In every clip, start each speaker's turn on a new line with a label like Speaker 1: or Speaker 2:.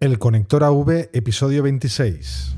Speaker 1: El Conector AV, episodio 26.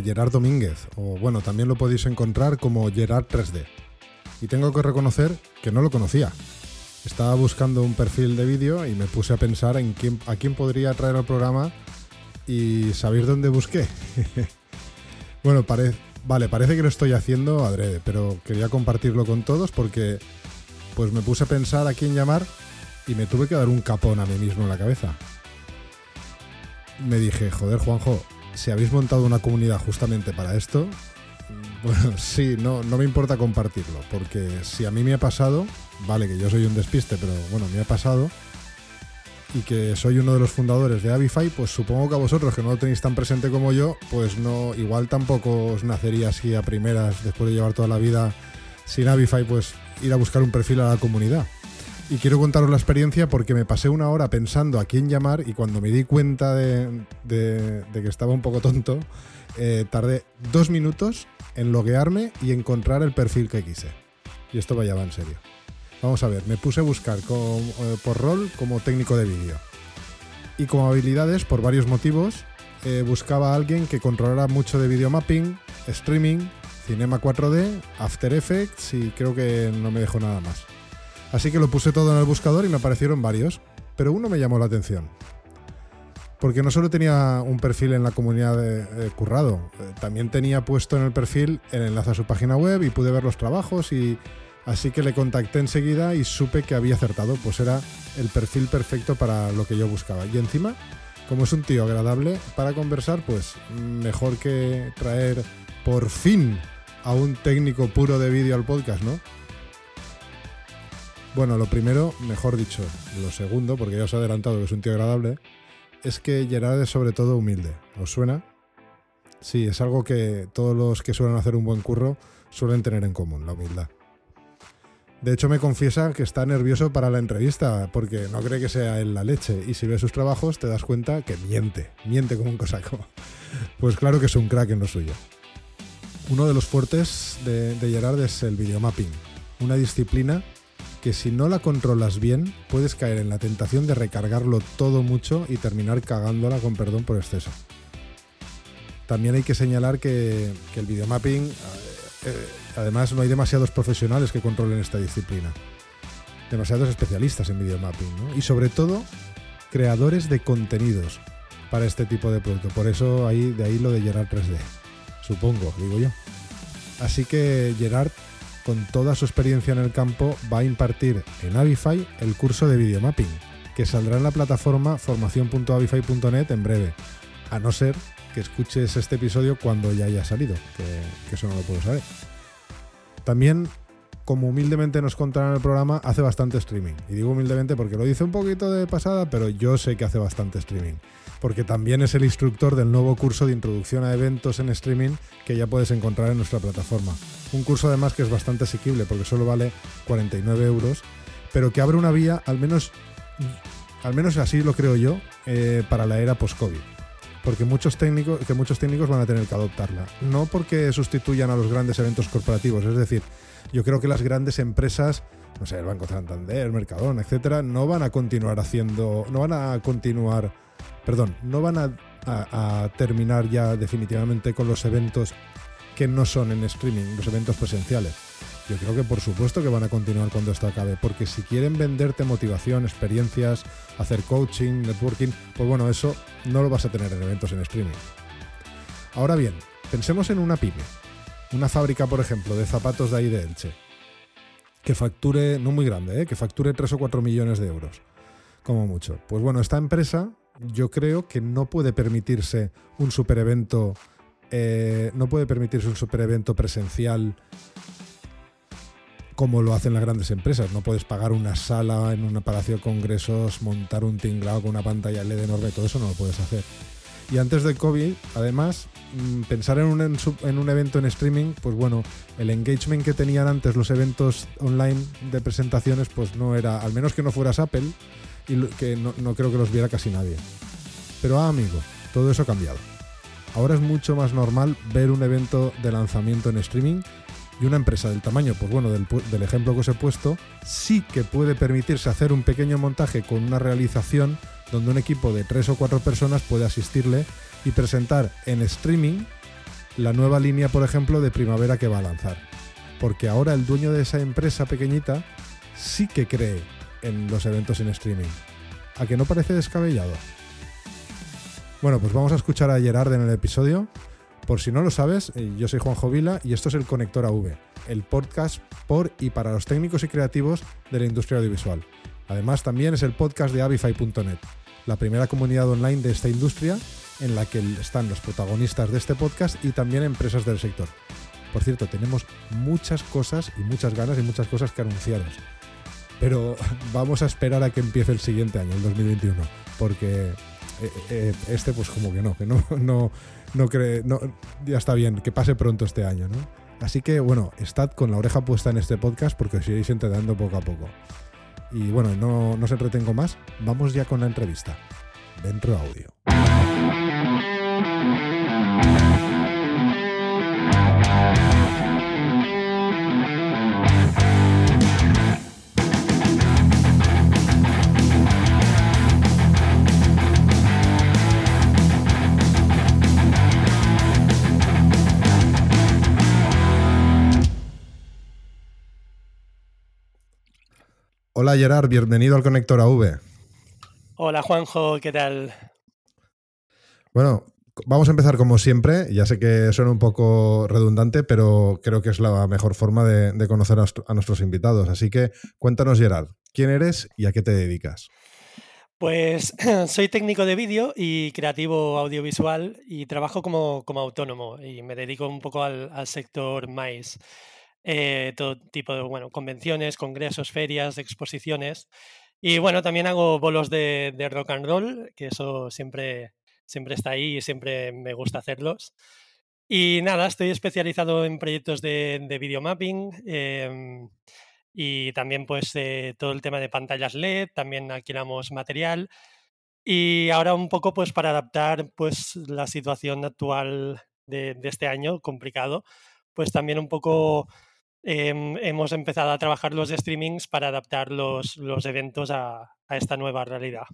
Speaker 1: Gerard Domínguez, o bueno, también lo podéis encontrar como Gerard 3D. Y tengo que reconocer que no lo conocía. Estaba buscando un perfil de vídeo y me puse a pensar en quién, a quién podría traer al programa y ¿sabéis dónde busqué? bueno, vale, parece que lo estoy haciendo adrede, pero quería compartirlo con todos porque pues me puse a pensar a quién llamar y me tuve que dar un capón a mí mismo en la cabeza. Me dije, joder Juanjo, si habéis montado una comunidad justamente para esto, bueno, sí, no, no me importa compartirlo, porque si a mí me ha pasado, vale que yo soy un despiste, pero bueno, me ha pasado, y que soy uno de los fundadores de Avify, pues supongo que a vosotros que no lo tenéis tan presente como yo, pues no, igual tampoco os nacería así a primeras, después de llevar toda la vida sin Avify, pues ir a buscar un perfil a la comunidad. Y quiero contaros la experiencia porque me pasé una hora pensando a quién llamar y cuando me di cuenta de, que estaba un poco tonto, eh, tardé dos minutos en loguearme y encontrar el perfil que quise. Y esto vaya en serio. Vamos a ver, me puse a buscar eh, por rol como técnico de vídeo. Y como habilidades, por varios motivos, eh, buscaba a alguien que controlara mucho de video mapping, streaming, Cinema 4D, After Effects y creo que no me dejó nada más. Así que lo puse todo en el buscador y me aparecieron varios, pero uno me llamó la atención. Porque no solo tenía un perfil en la comunidad de, Currado, eh, también tenía puesto en el perfil el enlace a su página web y pude ver los trabajos y así que le contacté enseguida y supe que había acertado, pues era el perfil perfecto para lo que yo buscaba. Y encima, como es un tío agradable para conversar, pues mejor que traer por fin a un técnico puro de vídeo al podcast, ¿no? Bueno, lo primero, mejor dicho, lo segundo, porque ya os he adelantado que es un tío agradable, es que Gerard es sobre todo humilde. ¿Os suena? Sí, es algo que todos los que suelen hacer un buen curro suelen tener en común, la humildad. De hecho, me confiesa que está nervioso para la entrevista, porque no cree que sea él la leche, y si ves sus trabajos te das cuenta que miente, miente como un cosaco. Pues claro que es un crack en lo suyo. Uno de los fuertes de, de Gerard es el videomapping, una disciplina que si no la controlas bien, puedes caer en la tentación de recargarlo todo mucho y terminar cagándola con perdón por exceso. También hay que señalar que, el videomapping, eh, eh, además no hay demasiados profesionales que controlen esta disciplina. Demasiados especialistas en videomapping, ¿no? Y sobre todo, creadores de contenidos para este tipo de producto. Por eso ahí, de ahí lo de Gerard 3D. Supongo, digo yo. Así que Gerard con toda su experiencia en el campo, va a impartir en Avify el curso de videomapping, que saldrá en la plataforma formación.avify.net en breve, a no ser que escuches este episodio cuando ya haya salido, que, eso no lo puedo saber. También como humildemente nos contará en el programa, hace bastante streaming. Y digo humildemente porque lo dice un poquito de pasada, pero yo sé que hace bastante streaming. Porque también es el instructor del nuevo curso de introducción a eventos en streaming que ya puedes encontrar en nuestra plataforma. Un curso además que es bastante asequible porque solo vale 49 euros, pero que abre una vía, al menos, al menos así lo creo yo, eh, para la era post-COVID. porque muchos técnicos, que muchos técnicos van a tener que adoptarla. No porque sustituyan a los grandes eventos corporativos, es decir, yo creo que las grandes empresas, no sé, el Banco Santander, Mercadona, etcétera, no van a continuar haciendo, no van a continuar, perdón, no van a, terminar ya definitivamente con los eventos que no son en streaming, los eventos presenciales. Yo creo que por supuesto que van a continuar cuando esto acabe, porque si quieren venderte motivación, experiencias, hacer coaching, networking, pues bueno, eso no lo vas a tener en eventos en streaming. Ahora bien, pensemos en una pyme, una fábrica, por ejemplo, de zapatos de ahí de que facture, no muy grande, ¿eh? que facture 3 o 4 millones de euros, como mucho. Pues bueno, esta empresa yo creo que no puede permitirse un super evento, eh, no puede permitirse un super evento presencial como lo hacen las grandes empresas. No puedes pagar una sala en un palacio de congresos, montar un tinglado con una pantalla LED enorme, todo eso no lo puedes hacer. Y antes de COVID, además, mm, pensar en un, en un, evento en streaming, pues bueno, el engagement que tenían antes los eventos online de presentaciones, pues no era, al menos que no fueras Apple, y que no, creo que los viera casi nadie. Pero ah, amigo, todo eso ha cambiado. Ahora es mucho más normal ver un evento de lanzamiento en streaming y una empresa del tamaño, pues bueno, del, ejemplo que os he puesto, sí que puede permitirse hacer un pequeño montaje con una realización donde un equipo de tres o cuatro personas puede asistirle y presentar en streaming la nueva línea, por ejemplo, de primavera que va a lanzar. Porque ahora el dueño de esa empresa pequeñita sí que cree en los eventos en streaming. ¿A que no parece descabellado? Bueno, pues vamos a escuchar a Gerard en el episodio por si no lo sabes, eh, yo soy Juanjo Vila y esto es el Conector AV, el podcast por y para los técnicos y creativos de la industria audiovisual. Además, también es el podcast de avify.net, la primera comunidad online de esta industria en la que están los protagonistas de este podcast y también empresas del sector. Por cierto, tenemos muchas cosas y muchas ganas y muchas cosas que anunciaros. Pero vamos a esperar a que empiece el siguiente año, el 2021, porque eh, eh, este pues como que no, que no, no, no cree, ya está bien, que pase pronto este año, ¿no? Así que bueno, estad con la oreja puesta en este podcast porque os iréis enterando poco a poco. Y bueno, no, no se entretengo más, vamos ya con la entrevista. Dentro audio. Hola Gerard, bienvenido al Conector AV.
Speaker 2: Hola Juanjo, ¿qué tal?
Speaker 1: Bueno, vamos a empezar como siempre. Ya sé que suena un poco redundante, pero creo que es la mejor forma de, conocer a, nuestros invitados. Así que cuéntanos Gerard, ¿quién eres y a qué te dedicas?
Speaker 2: Pues soy técnico de vídeo y creativo audiovisual y trabajo como, autónomo y me dedico un poco al, al sector más. Eh, todo tipo de bueno, convenciones, congresos, ferias, exposiciones. Y bueno, también hago bolos de, rock and roll, que eso siempre, siempre está ahí y siempre me gusta hacerlos. Y nada, estoy especializado en proyectos de, de videomapping em, y también pues eh, todo el tema de pantallas LED, también alquilamos material. Y ahora un poco pues para adaptar pues la situación actual de, de este año complicado, pues también un poco Em, hemos empezado a trabajar los streamings para adaptar los, los eventos a, esta nueva realidad.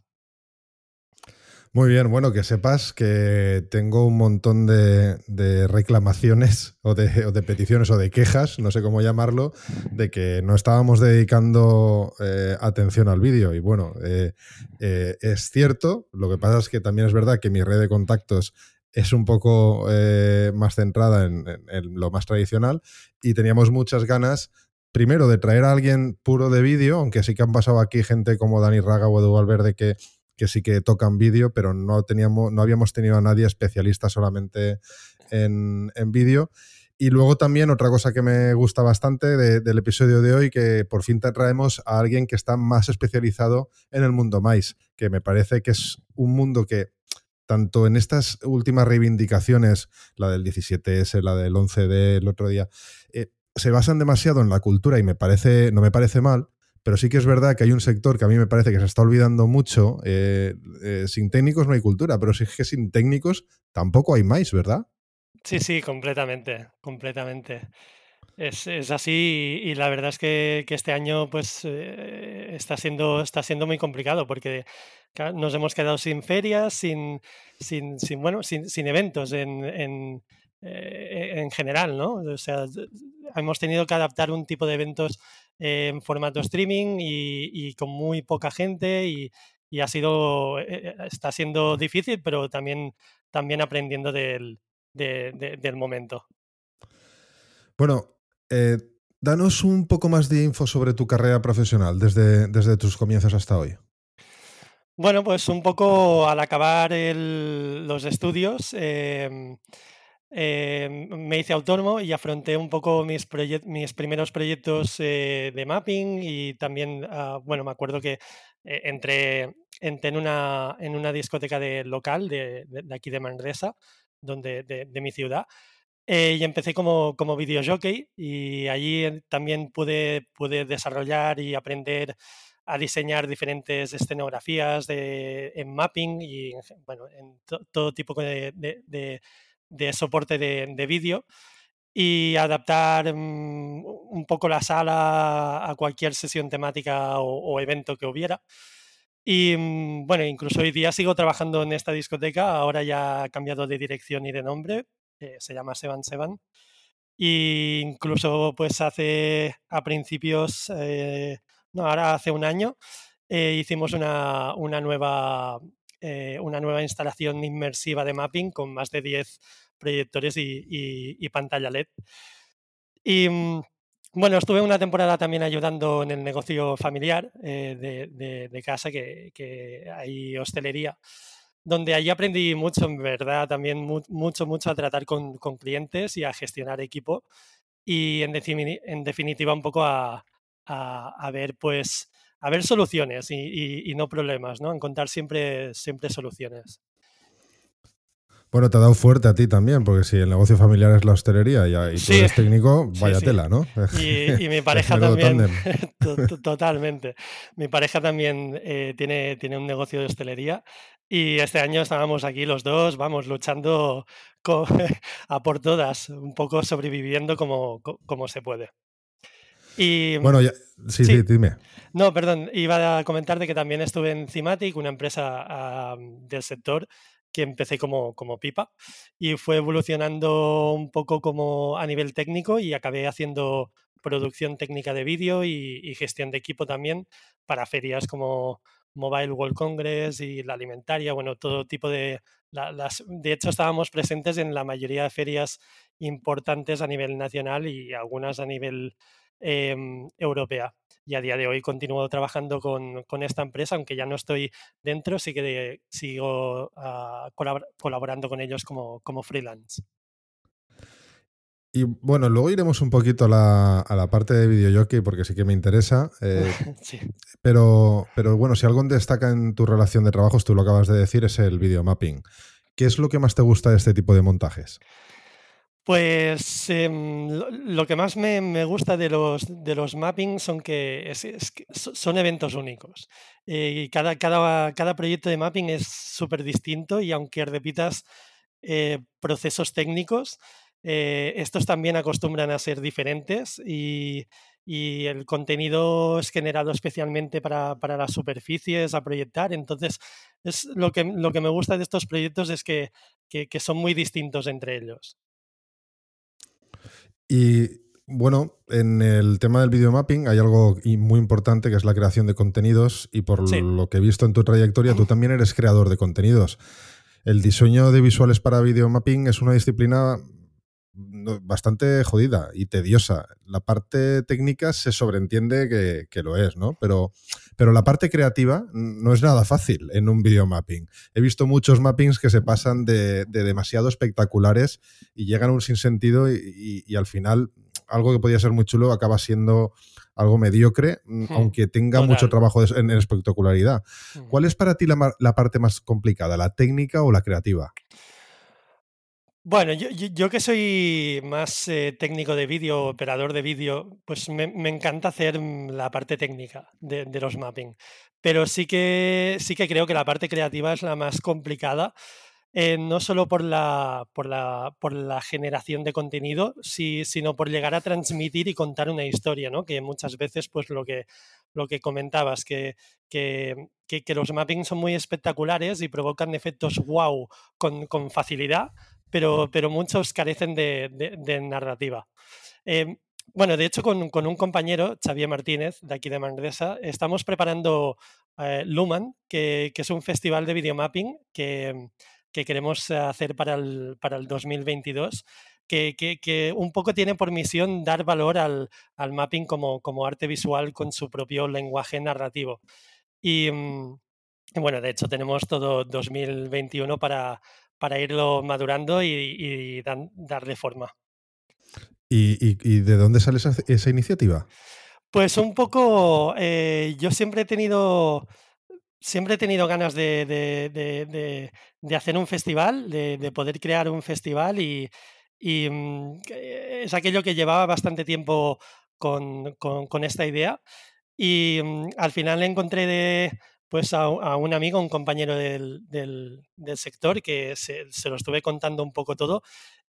Speaker 1: Muy bien, bueno, que sepas que tengo un montón de, reclamaciones o de, peticiones o de quejas, no sé cómo llamarlo, de que no estábamos dedicando eh, atención al vídeo. Y bueno, eh, eh, es cierto, lo que pasa es que también es verdad que mi red de contactos es un poco eh, más centrada en, lo más tradicional y teníamos muchas ganas, primero, de traer a alguien puro de vídeo, aunque sí que han pasado aquí gente como Dani Raga o Edu Valverde que, que sí que tocan vídeo, pero no, teníamos, no habíamos tenido a nadie especialista solamente en, vídeo. Y luego también otra cosa que me gusta bastante del episodio de hoy, que por fin te traemos a alguien que está más especializado en el mundo más, que me parece que es un mundo que tanto en estas últimas reivindicaciones, la del 17S, la del 11D el otro día, eh, se basan demasiado en la cultura y me parece, no me parece mal, pero sí que es verdad que hay un sector que a mí me parece que se está olvidando mucho. Eh, eh, sin técnicos no hay cultura, pero sí que sin técnicos tampoco hay más, ¿verdad?
Speaker 2: Sí, sí, completamente, completamente. Es, así y, la verdad es que, este año pues eh, está, siendo, está siendo muy complicado porque nos hemos quedado sin ferias, sin, sin, sin bueno, sin, sin eventos en, en, en, general, ¿no? O sea, hemos tenido que adaptar un tipo de eventos en formato streaming y, con muy poca gente y, ha sido, eh, eh, está siendo difícil, pero también, también aprendiendo del, del momento.
Speaker 1: Bueno, eh, danos un poco más de info sobre tu carrera profesional desde, desde tus comienzos hasta hoy.
Speaker 2: Bueno, pues un poco al acabar los estudios, em, Em, me hice autónomo y afronté un poco mis, mis primeros proyectos eh, de mapping y también, ah, bueno, me acuerdo que eh, entré, en, una, en una discoteca de local de, aquí de Manresa, donde, de, mi ciudad, eh, y empecé como, como videojockey y allí también pude, pude desarrollar y aprender a diseñar diferentes escenografías de, en mapping y bueno, en todo tipo de, de soporte de, vídeo y adaptar mm, un poco la sala a cualquier sesión temática o, evento que hubiera. Y mm, bueno, incluso hoy día sigo trabajando en esta discoteca, ahora ya ha cambiado de dirección y de nombre, eh, se llama Seven Seven. Y incluso pues hace a principios, eh, no, ahora hace un año, eh, hicimos una, una nueva una nueva instalación inmersiva de mapping con más de 10 proyectores y, pantalla LED. Y mm, bueno, estuve una temporada también ayudando en el negocio familiar de, casa, que, hay hostelería, donde allí aprendí mucho, en verdad, también mucho, mucho a tratar con, clientes y a gestionar equipo y en, en definitiva un poco a, a ver pues a ver soluciones y, no problemas, ¿no? Encontrar siempre, siempre soluciones.
Speaker 1: Bueno, te ha dado fuerte a ti también, porque si el negocio familiar es la hostelería y, tú eres técnico, vaya tela, ¿no?
Speaker 2: Y, mi pareja también, totalmente. Mi pareja también eh, tiene, tiene un negocio de hostelería y este año estábamos aquí los dos, vamos, luchando a por todas, un poco sobreviviendo como, como se puede.
Speaker 1: Y, bueno, ya, sí, sí, dime.
Speaker 2: No, perdón, iba a comentar de que también estuve en Cimatic, una empresa del sector que empecé como, como pipa y fue evolucionando un poco como a nivel técnico y acabé haciendo producción técnica de vídeo y, gestión de equipo también para ferias como Mobile World Congress y la alimentaria, bueno, todo tipo de... las, de hecho, estábamos presentes en la mayoría de ferias importantes a nivel nacional y algunas a nivel Em, europea. Y a día de hoy continúo trabajando con, esta empresa, aunque ya no estoy dentro, sí que sigo ah, colaborando con ellos como, como freelance.
Speaker 1: Y bueno, luego iremos un poquito a la, parte de videojockey porque sí que me interesa. Eh, pero, pero bueno, si algo destaca en tu relación de trabajos, tú lo acabas de decir, es el videomapping. ¿Qué es lo que más te gusta de este tipo de montajes?
Speaker 2: Pues em, lo, que más me, gusta de los, de los mappings son que, son eventos únicos. Eh, y cada, cada, cada, proyecto de mapping es súper distinto y aunque repitas eh, procesos técnicos, eh, estos también acostumbran a ser diferentes y, el contenido es generado especialmente para, las superficies a proyectar. Entonces, es lo, que, lo que me gusta de estos proyectos es que son muy distintos entre ellos.
Speaker 1: Y bueno, en el tema del videomapping hay algo muy importante que es la creación de contenidos y por lo que he visto en tu trayectoria, tú también eres creador de contenidos. El diseño de visuales para videomapping es una disciplina bastante jodida y tediosa. La parte técnica se sobreentiende que, lo es, ¿no? Pero, pero la parte creativa no es nada fácil en un videomapping. He visto muchos mappings que se pasan de, demasiado espectaculares y llegan a un sinsentido y, y, al final algo que podía ser muy chulo acaba siendo algo mediocre, mm, aunque tenga mucho trabajo en, espectacularidad. ¿Cuál es para ti la parte más complicada, la técnica o la creativa?
Speaker 2: Bueno, yo, que soy más eh, técnico de vídeo, operador de vídeo, pues me, encanta hacer mm, la parte técnica de, los mapping. Pero sí que, sí que creo que la parte creativa es la más complicada, eh, no solo por la, por, la, por la generación de contenido, sino por llegar a transmitir y contar una historia, ¿no? Que muchas veces, pues lo que, lo que comentabas, que, que, que, los mappings son muy espectaculares y provocan efectos wow con, con facilidad, pero, pero muchos carecen de, narrativa. Em, bueno, de hecho, con, un compañero, Xavier Martínez, de aquí de Manresa, estamos preparando eh, Luman, que, es un festival de videomapping que, que queremos hacer para el, para el 2022. Que, que, un poco tiene por misión dar valor al, al, mapping como, como arte visual con su propio lenguaje narrativo. Y, mm, bueno, de hecho tenemos todo 2021 para, para irlo madurando y, darle forma.
Speaker 1: ¿Y, de dónde sale esa, iniciativa?
Speaker 2: Pues un poco, eh, yo siempre he tenido, siempre he tenido ganas de, hacer un festival, de, poder crear un festival y, mm, es aquello que llevaba bastante tiempo con, esta idea y mm, al final encontré de, pues a, un amigo, un compañero del, sector, que se, lo estuve contando un poco todo.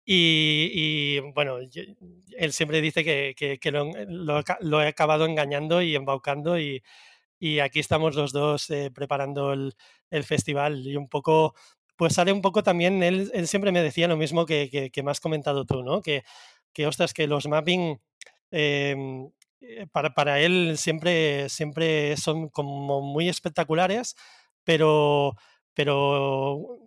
Speaker 2: Y, bueno, él siempre dice que, lo, he acabado engañando y embaucando y, aquí estamos los dos eh, preparando el, festival y un poco, pues sale un poco también, él, siempre me decía lo mismo que, me has comentado tú, ¿no? Que, que ostras, que los mapping em, para, para, él siempre, siempre son como muy espectaculares, pero, pero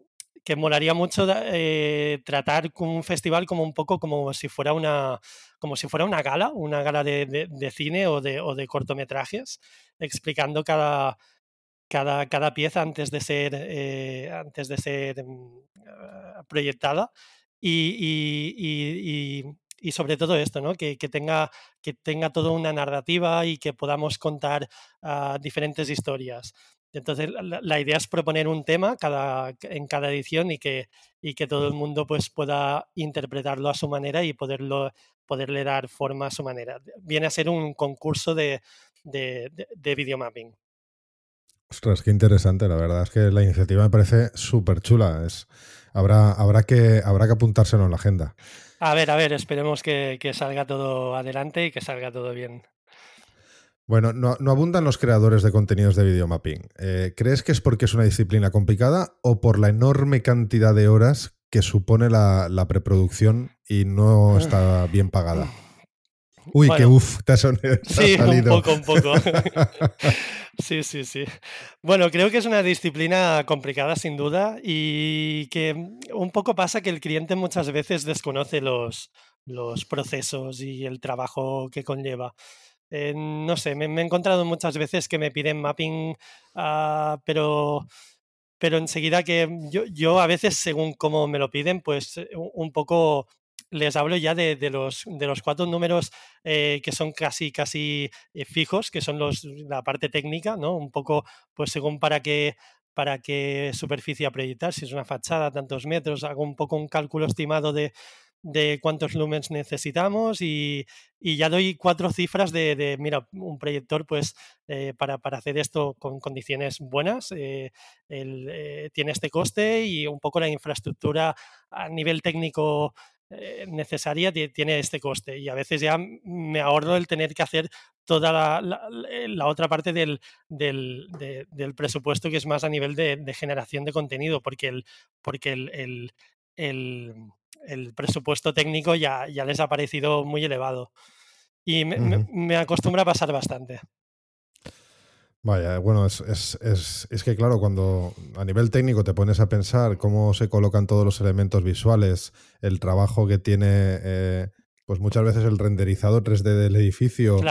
Speaker 2: que molaría mucho eh, tratar un festival como un poco como si fuera una, como si fuera una gala, una gala de, de, cine o de, o de, cortometrajes, explicando cada, cada, cada pieza antes de ser, eh, antes de ser mm, ah, proyectada. y sobre todo esto, ¿no? que, tenga, que tenga toda una narrativa y que podamos contar ah, diferentes historias. Entonces, la, idea es proponer un tema cada, en cada edición y que, y que todo el mundo pues, pueda interpretarlo a su manera y poderlo, poderle dar forma a su manera. Viene a ser un concurso de, de, de, videomapping.
Speaker 1: Ostras, qué interesante. La verdad es que la iniciativa me parece súper chula. Es, habrá, habrá, que, habrá que apuntárselo en la agenda.
Speaker 2: A ver, a ver, esperemos que, salga todo adelante y que salga todo bien.
Speaker 1: Bueno, no, abundan los creadores de contenidos de videomapping. Eh, ¿Crees que es porque es una disciplina complicada o por la enorme cantidad de horas que supone la, preproducción y no está bien pagada? Uy, qué uff, te, ha,
Speaker 2: sí, un poco, un poco. Sí, sí, sí. Bueno, creo que es una disciplina complicada sin duda y que un poco pasa que el cliente muchas veces desconoce los, los procesos y el trabajo que conlleva. Eh, no sé, me, he encontrado muchas veces que me piden mapping, ah, pero, pero enseguida que yo, yo a veces, según cómo me lo piden, pues eh, un poco les hablo ya de, los, de los cuatro números eh, que son casi, casi eh, fijos, que son los, la parte técnica, ¿no? Un poco, pues según para qué, para qué superficie proyectar, si es una fachada, tantos metros, hago un poco un cálculo estimado de, de cuántos lumens necesitamos y, ya doy cuatro cifras de, mira, un proyector pues eh, para, para, hacer esto con condiciones buenas tiene este coste y un poco la infraestructura a nivel técnico eh, necesaria tiene este coste y a veces ya me ahorro el tener que hacer toda la, eh, otra parte del, del, presupuesto que es más a nivel de, generación de contenido porque el, porque el, el, presupuesto técnico ya, ya les ha parecido muy elevado y me acostumbra a pasar bastante.
Speaker 1: Vaya, bueno, es, es, es, es, que claro, cuando a nivel técnico te pones a pensar cómo se colocan todos los elementos visuales, el trabajo que tiene, eh, pues muchas veces el renderizado 3D del edificio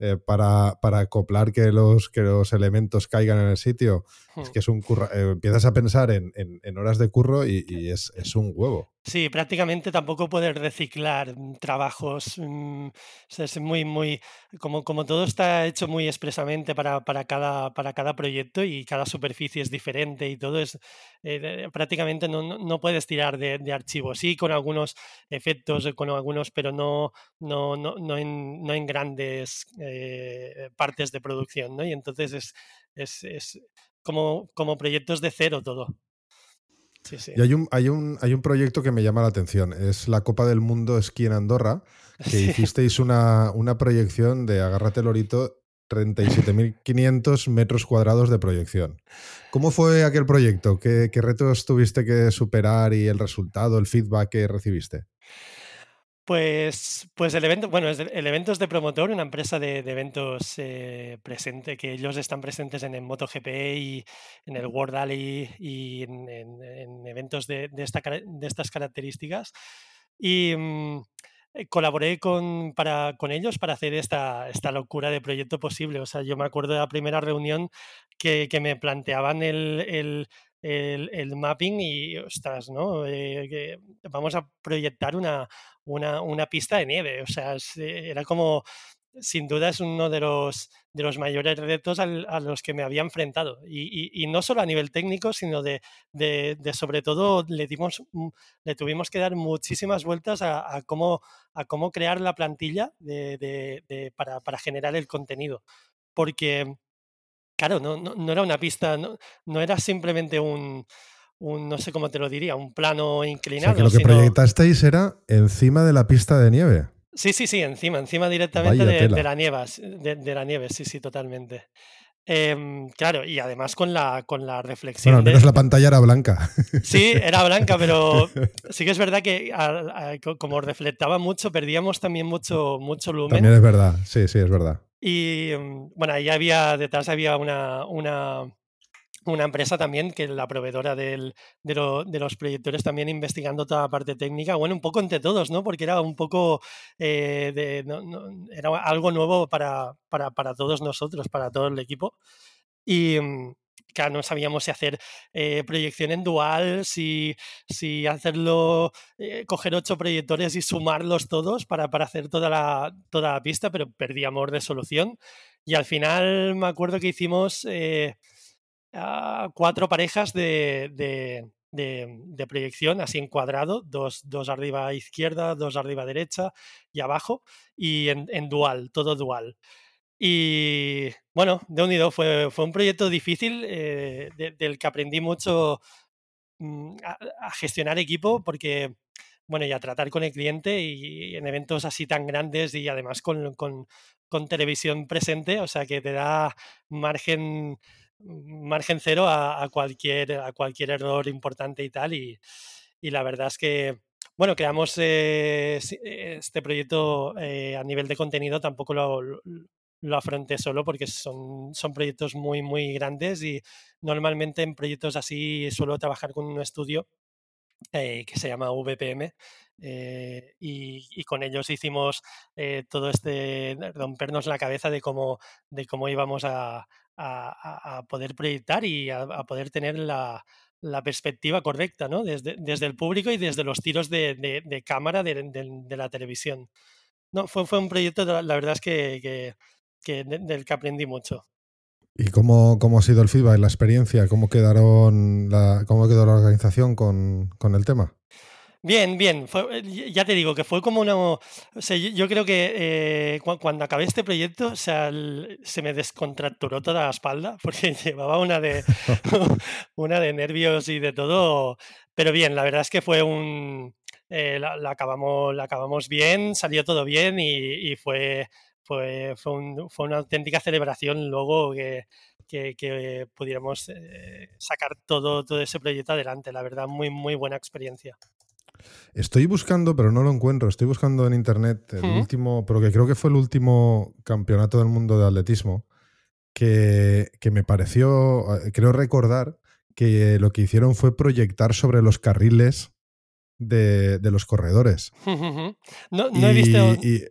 Speaker 1: eh, para, para, acoplar que los, que los elementos caigan en el sitio, es hmm. que es un curra, eh, empiezas a pensar en, en, horas de curro y, y es, un huevo.
Speaker 2: Sí, prácticamente tampoco poder reciclar mm, trabajos. mm, es muy, muy, como, como todo está hecho muy expresamente para, para cada, para cada proyecto y cada superficie es diferente y todo es, eh, prácticamente no, no, puedes tirar de, archivos. Sí, con algunos efectos, con algunos, pero no, no, no, no en, no en grandes eh, partes de producción, ¿no? Y entonces es, es, es como, como proyectos de cero todo. Sí, sí.
Speaker 1: Y hay un, hay, un, hay un proyecto que me llama la atención, es la Copa del Mundo Esquí en Andorra, que
Speaker 2: Sí.
Speaker 1: hicisteis una, una proyección de, agárrate Lorito, 37.500 metros cuadrados de proyección. ¿Cómo fue aquel proyecto? ¿Qué, ¿Qué retos tuviste que superar y el resultado, el feedback que recibiste?
Speaker 2: Pues, pues el evento, bueno, el evento es de Promotor, una empresa de, de eventos eh, presente, que ellos están presentes en el MotoGP y en el World Rally y en, en- en eventos de, de esta de estas características. Y mm, eh, colaboré con, para, con ellos para hacer esta, esta locura de proyecto posible. O sea, yo me acuerdo de la primera reunión que, que me planteaban el, el, el- mapping y, ostras, ¿no? Eh, vamos a proyectar una una, una pista de nieve. O sea, eh, era como, sin duda es uno de los, de los mayores retos a los que me había enfrentado. Y, y- no solo a nivel técnico, sino de, de- de sobre todo le, dimos, le tuvimos que dar muchísimas vueltas a, a cómo, a cómo crear la plantilla de- de- para, para generar el contenido. Porque, claro, no, no, no era una pista, no, no era simplemente un, un, no sé cómo te lo diría, un plano
Speaker 1: O sea,
Speaker 2: inclinado,
Speaker 1: que lo que
Speaker 2: sino...
Speaker 1: proyectasteis era encima de la pista de nieve.
Speaker 2: Sí, sí, sí, encima, encima directamente de, la nieve, de, de la nieve, sí, sí, totalmente. Em, claro, y además con la, con la
Speaker 1: Bueno,
Speaker 2: reflexión
Speaker 1: al
Speaker 2: de...
Speaker 1: menos la pantalla era blanca.
Speaker 2: Sí, era blanca, pero sí que es verdad que a- a- co- como reflectaba mucho, perdíamos también mucho, mucho lumen.
Speaker 1: También es verdad, sí, sí, es verdad.
Speaker 2: Y em, bueno, ahí había, detrás había una, una, una empresa también, que es la proveedora del- de, lo- de los proyectores, también investigando toda la parte técnica. Bueno, un poco entre todos, ¿no? Porque era un poco eh, de, no- no- era algo nuevo para, para, para todos nosotros, para todo el equipo. Y mm, no sabíamos si hacer eh, proyección en dual, si, si hacerlo, eh, coger ocho proyectores y sumarlos todos para, para hacer toda la, toda la pista, pero perdíamos resolución. Y al final me acuerdo que hicimos eh, cuatro parejas de, de- proyección, así en cuadrado, dos, dos arriba izquierda, dos arriba derecha y abajo, y en dual, todo dual. Y bueno, de unido fue, fue un proyecto difícil eh, de- del que aprendí mucho mm, a, gestionar equipo porque, bueno, y a tratar con el cliente y en eventos así tan grandes y además con, con- televisión presente, o sea que te da margen, margen cero a, cualquier, a cualquier error importante y tal. Y, y la verdad es que, bueno, creamos eh, este proyecto eh, a nivel de contenido, tampoco lo, lo- afronté solo porque son, son proyectos muy, muy grandes y normalmente en proyectos así suelo trabajar con un estudio eh, que se llama VPM eh, y, con ellos hicimos eh, todo este rompernos la cabeza de cómo, de cómo íbamos a, a- poder proyectar y a, a poder tener la, la perspectiva correcta, ¿no? Desde, desde el público y desde los tiros de, de- cámara de, de- la televisión. No, fue, fue un proyecto, la verdad es que- que de- del que aprendí mucho.
Speaker 1: ¿Y cómo, cómo ha sido el feedback, la experiencia? ¿Cómo, quedaron la, cómo quedó la organización con, con el tema?
Speaker 2: Bien, bien. fue- eh, ya te digo que fue como una... O sea, yo, yo creo que eh, cu- cuando acabé este proyecto, o sea, el- se me descontracturó toda la espalda porque llevaba una de, una de nervios y de todo. Pero bien, la verdad es que fue un... eh, la, la acabamos, la acabamos bien, salió todo bien y, y fue, fue, fue, un- fue una auténtica celebración luego que, que, que pudiéramos eh, sacar todo, todo ese proyecto adelante. La verdad, muy, muy buena experiencia.
Speaker 1: Estoy buscando, pero no lo encuentro. Estoy buscando en internet el último, pero que creo que fue el último campeonato del mundo de atletismo, que, que me pareció, eh, creo recordar que lo que hicieron fue proyectar sobre los carriles de, de los corredores.
Speaker 2: No, no he visto.
Speaker 1: Y,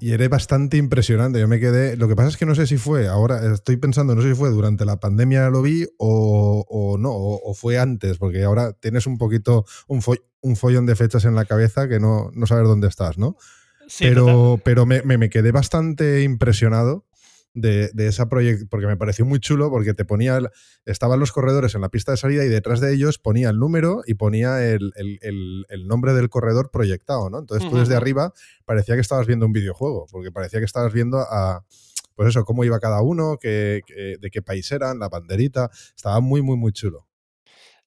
Speaker 1: y era bastante impresionante. Yo me quedé. Lo que pasa es que no sé si fue, ahora estoy pensando, no sé si fue durante la pandemia lo vi o, no, o, fue antes, porque ahora tienes un poquito un, un follón de fechas en la cabeza que no, no sabes dónde estás, ¿no? pero pero me, me, quedé bastante impresionado de, de esa proyecto, porque me pareció muy chulo, porque te ponía, estaban los corredores en la pista de salida y detrás de ellos ponía el número y ponía el, nombre del corredor proyectado, ¿no? Entonces tú desde arriba parecía que estabas viendo un videojuego, porque parecía que estabas viendo a, pues eso, cómo iba cada uno, de qué país eran, la banderita, estaba muy, muy, muy chulo.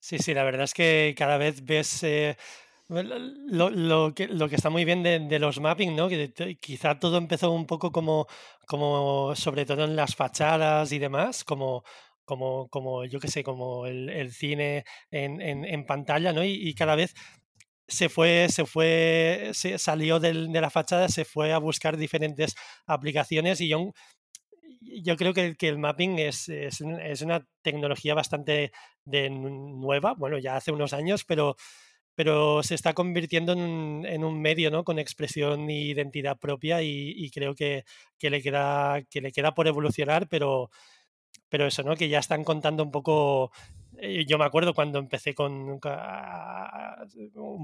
Speaker 2: Sí, sí, la verdad es que cada vez ves eh, lo, lo, que, lo que está muy bien de, de los mapping, ¿no? Que quizá todo empezó un poco como, como, sobre todo en las fachadas y demás, como, como, como yo qué sé, como el, el cine en, en, en, pantalla, ¿no? Y, cada vez se fue, se fue, se salió del, de la fachada, se fue a buscar diferentes aplicaciones y yo, yo creo que, que el mapping es, es, es, una tecnología bastante de nueva, bueno, ya hace unos años, pero pero se está convirtiendo en un, en un medio ¿no? con expresión e identidad propia y, creo que, que, le queda, que le queda por evolucionar, pero, pero eso, ¿no? Que ya están contando un poco. Eh, yo me acuerdo cuando empecé con un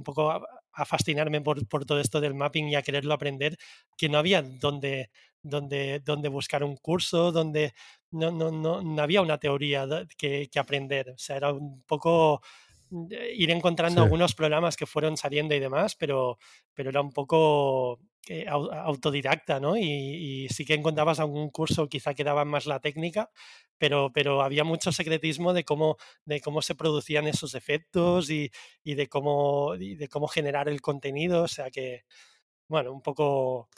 Speaker 2: poco a, fascinarme por, por, todo esto del mapping y a quererlo aprender, que no había donde, donde, donde buscar un curso, donde no, no, no, no había una teoría que, que aprender. O sea, era un poco ir encontrando algunos programas que fueron saliendo y demás, pero, pero era un poco eh, autodidacta, ¿no? Y, sí que encontrabas algún curso quizá que daba más la técnica, pero, pero había mucho secretismo de cómo, de cómo se producían esos efectos y, y de, cómo, y de cómo generar el contenido, o sea que, bueno, un poco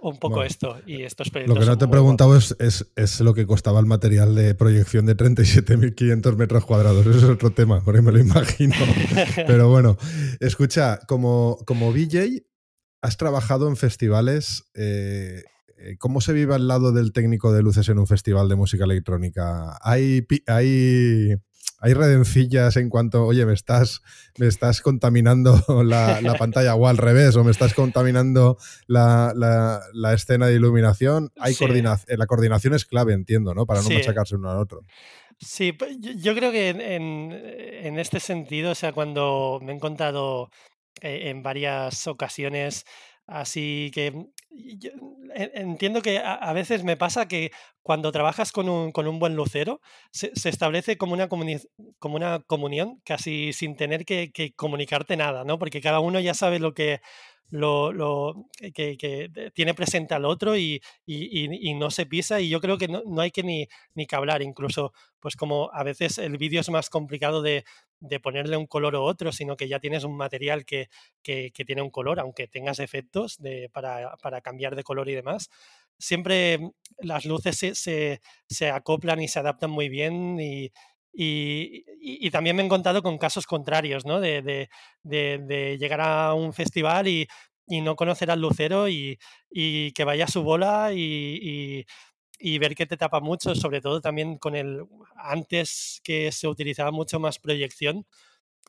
Speaker 2: un poco esto y estos
Speaker 1: Lo que no te he preguntado es, es, lo que costaba el material de proyección de 37.500 metros cuadrados. Eso es otro tema, por ahí me lo imagino. Pero bueno, escucha, como, como VJ, has trabajado en festivales. Eh, eh, ¿Cómo se vive al lado del técnico de luces en un festival de música electrónica? ¿Hay, hay hay redencillas en cuanto, oye, me estás, me estás contaminando la, pantalla o al revés, o me estás contaminando la, escena de iluminación. Hay coordinación, la coordinación es clave, entiendo, ¿no? Para no machacarse uno al otro.
Speaker 2: Sí, pues, yo, creo que en, este sentido, o sea, cuando me he encontrado eh, en varias ocasiones Así que entiendo que a, veces me pasa que cuando trabajas con un, con un buen lucero, se, establece como una, como una comunión casi sin tener que, que, comunicarte nada, ¿no? Porque cada uno ya sabe lo que, lo, lo que, tiene presente al otro y, y, no se pisa y yo creo que no, hay que ni, ni que hablar, incluso pues como a veces el vídeo es más complicado de, de, ponerle un color u otro, sino que ya tienes un material que, que tiene un color, aunque tengas efectos para, para, cambiar de color y demás. Siempre las luces se, se, se acoplan y se adaptan muy bien y, y, también me he encontrado con casos contrarios, ¿no? De, de, llegar a un festival y, no conocer al lucero y, que vaya a su bola y, ver que te tapa mucho, sobre todo también con el... Antes que se utilizaba mucho más proyección,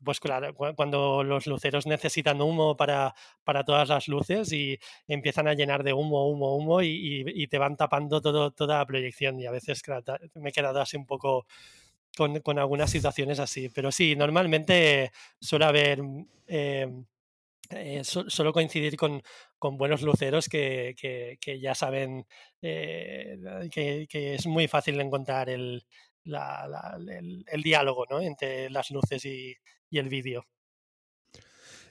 Speaker 2: pues claro, cuando los luceros necesitan humo para, todas las luces y empiezan a llenar de humo, humo, humo y, y te van tapando todo, toda la proyección y a veces me he quedado así un poco con, con, algunas situaciones así. Pero sí, normalmente suele haber, mm, em, eh, suelo coincidir con, con buenos luceros que, que, ya saben eh, que, es muy fácil encontrar el, el, diálogo ¿no? entre las luces y, el vídeo.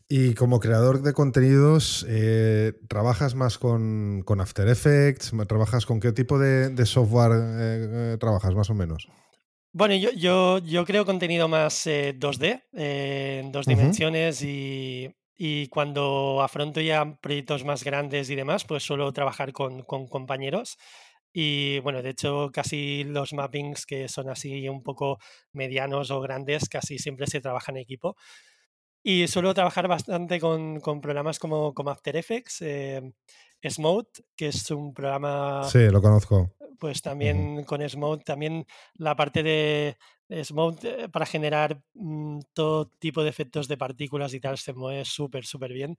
Speaker 1: Y como creador de contenidos, eh, ¿trabajas más con, con, After Effects? ¿Trabajas con qué tipo de, de software eh, trabajas más o menos?
Speaker 2: Bueno, yo, yo, yo creo contenido más 2D, eh, en dos dimensiones y, y, cuando afronto ya proyectos más grandes y demás, pues suelo trabajar con, con, compañeros. Y bueno, de hecho, casi los mappings que son así un poco medianos o grandes, casi siempre se trabaja en equipo. Y suelo trabajar bastante con, con programas como, como After Effects, eh, Smoke, que es un programa...
Speaker 1: Sí, lo conozco
Speaker 2: pues también con Smoke, también la parte de Smoke para generar mm, todo tipo de efectos de partículas y tal se mueve súper, súper bien.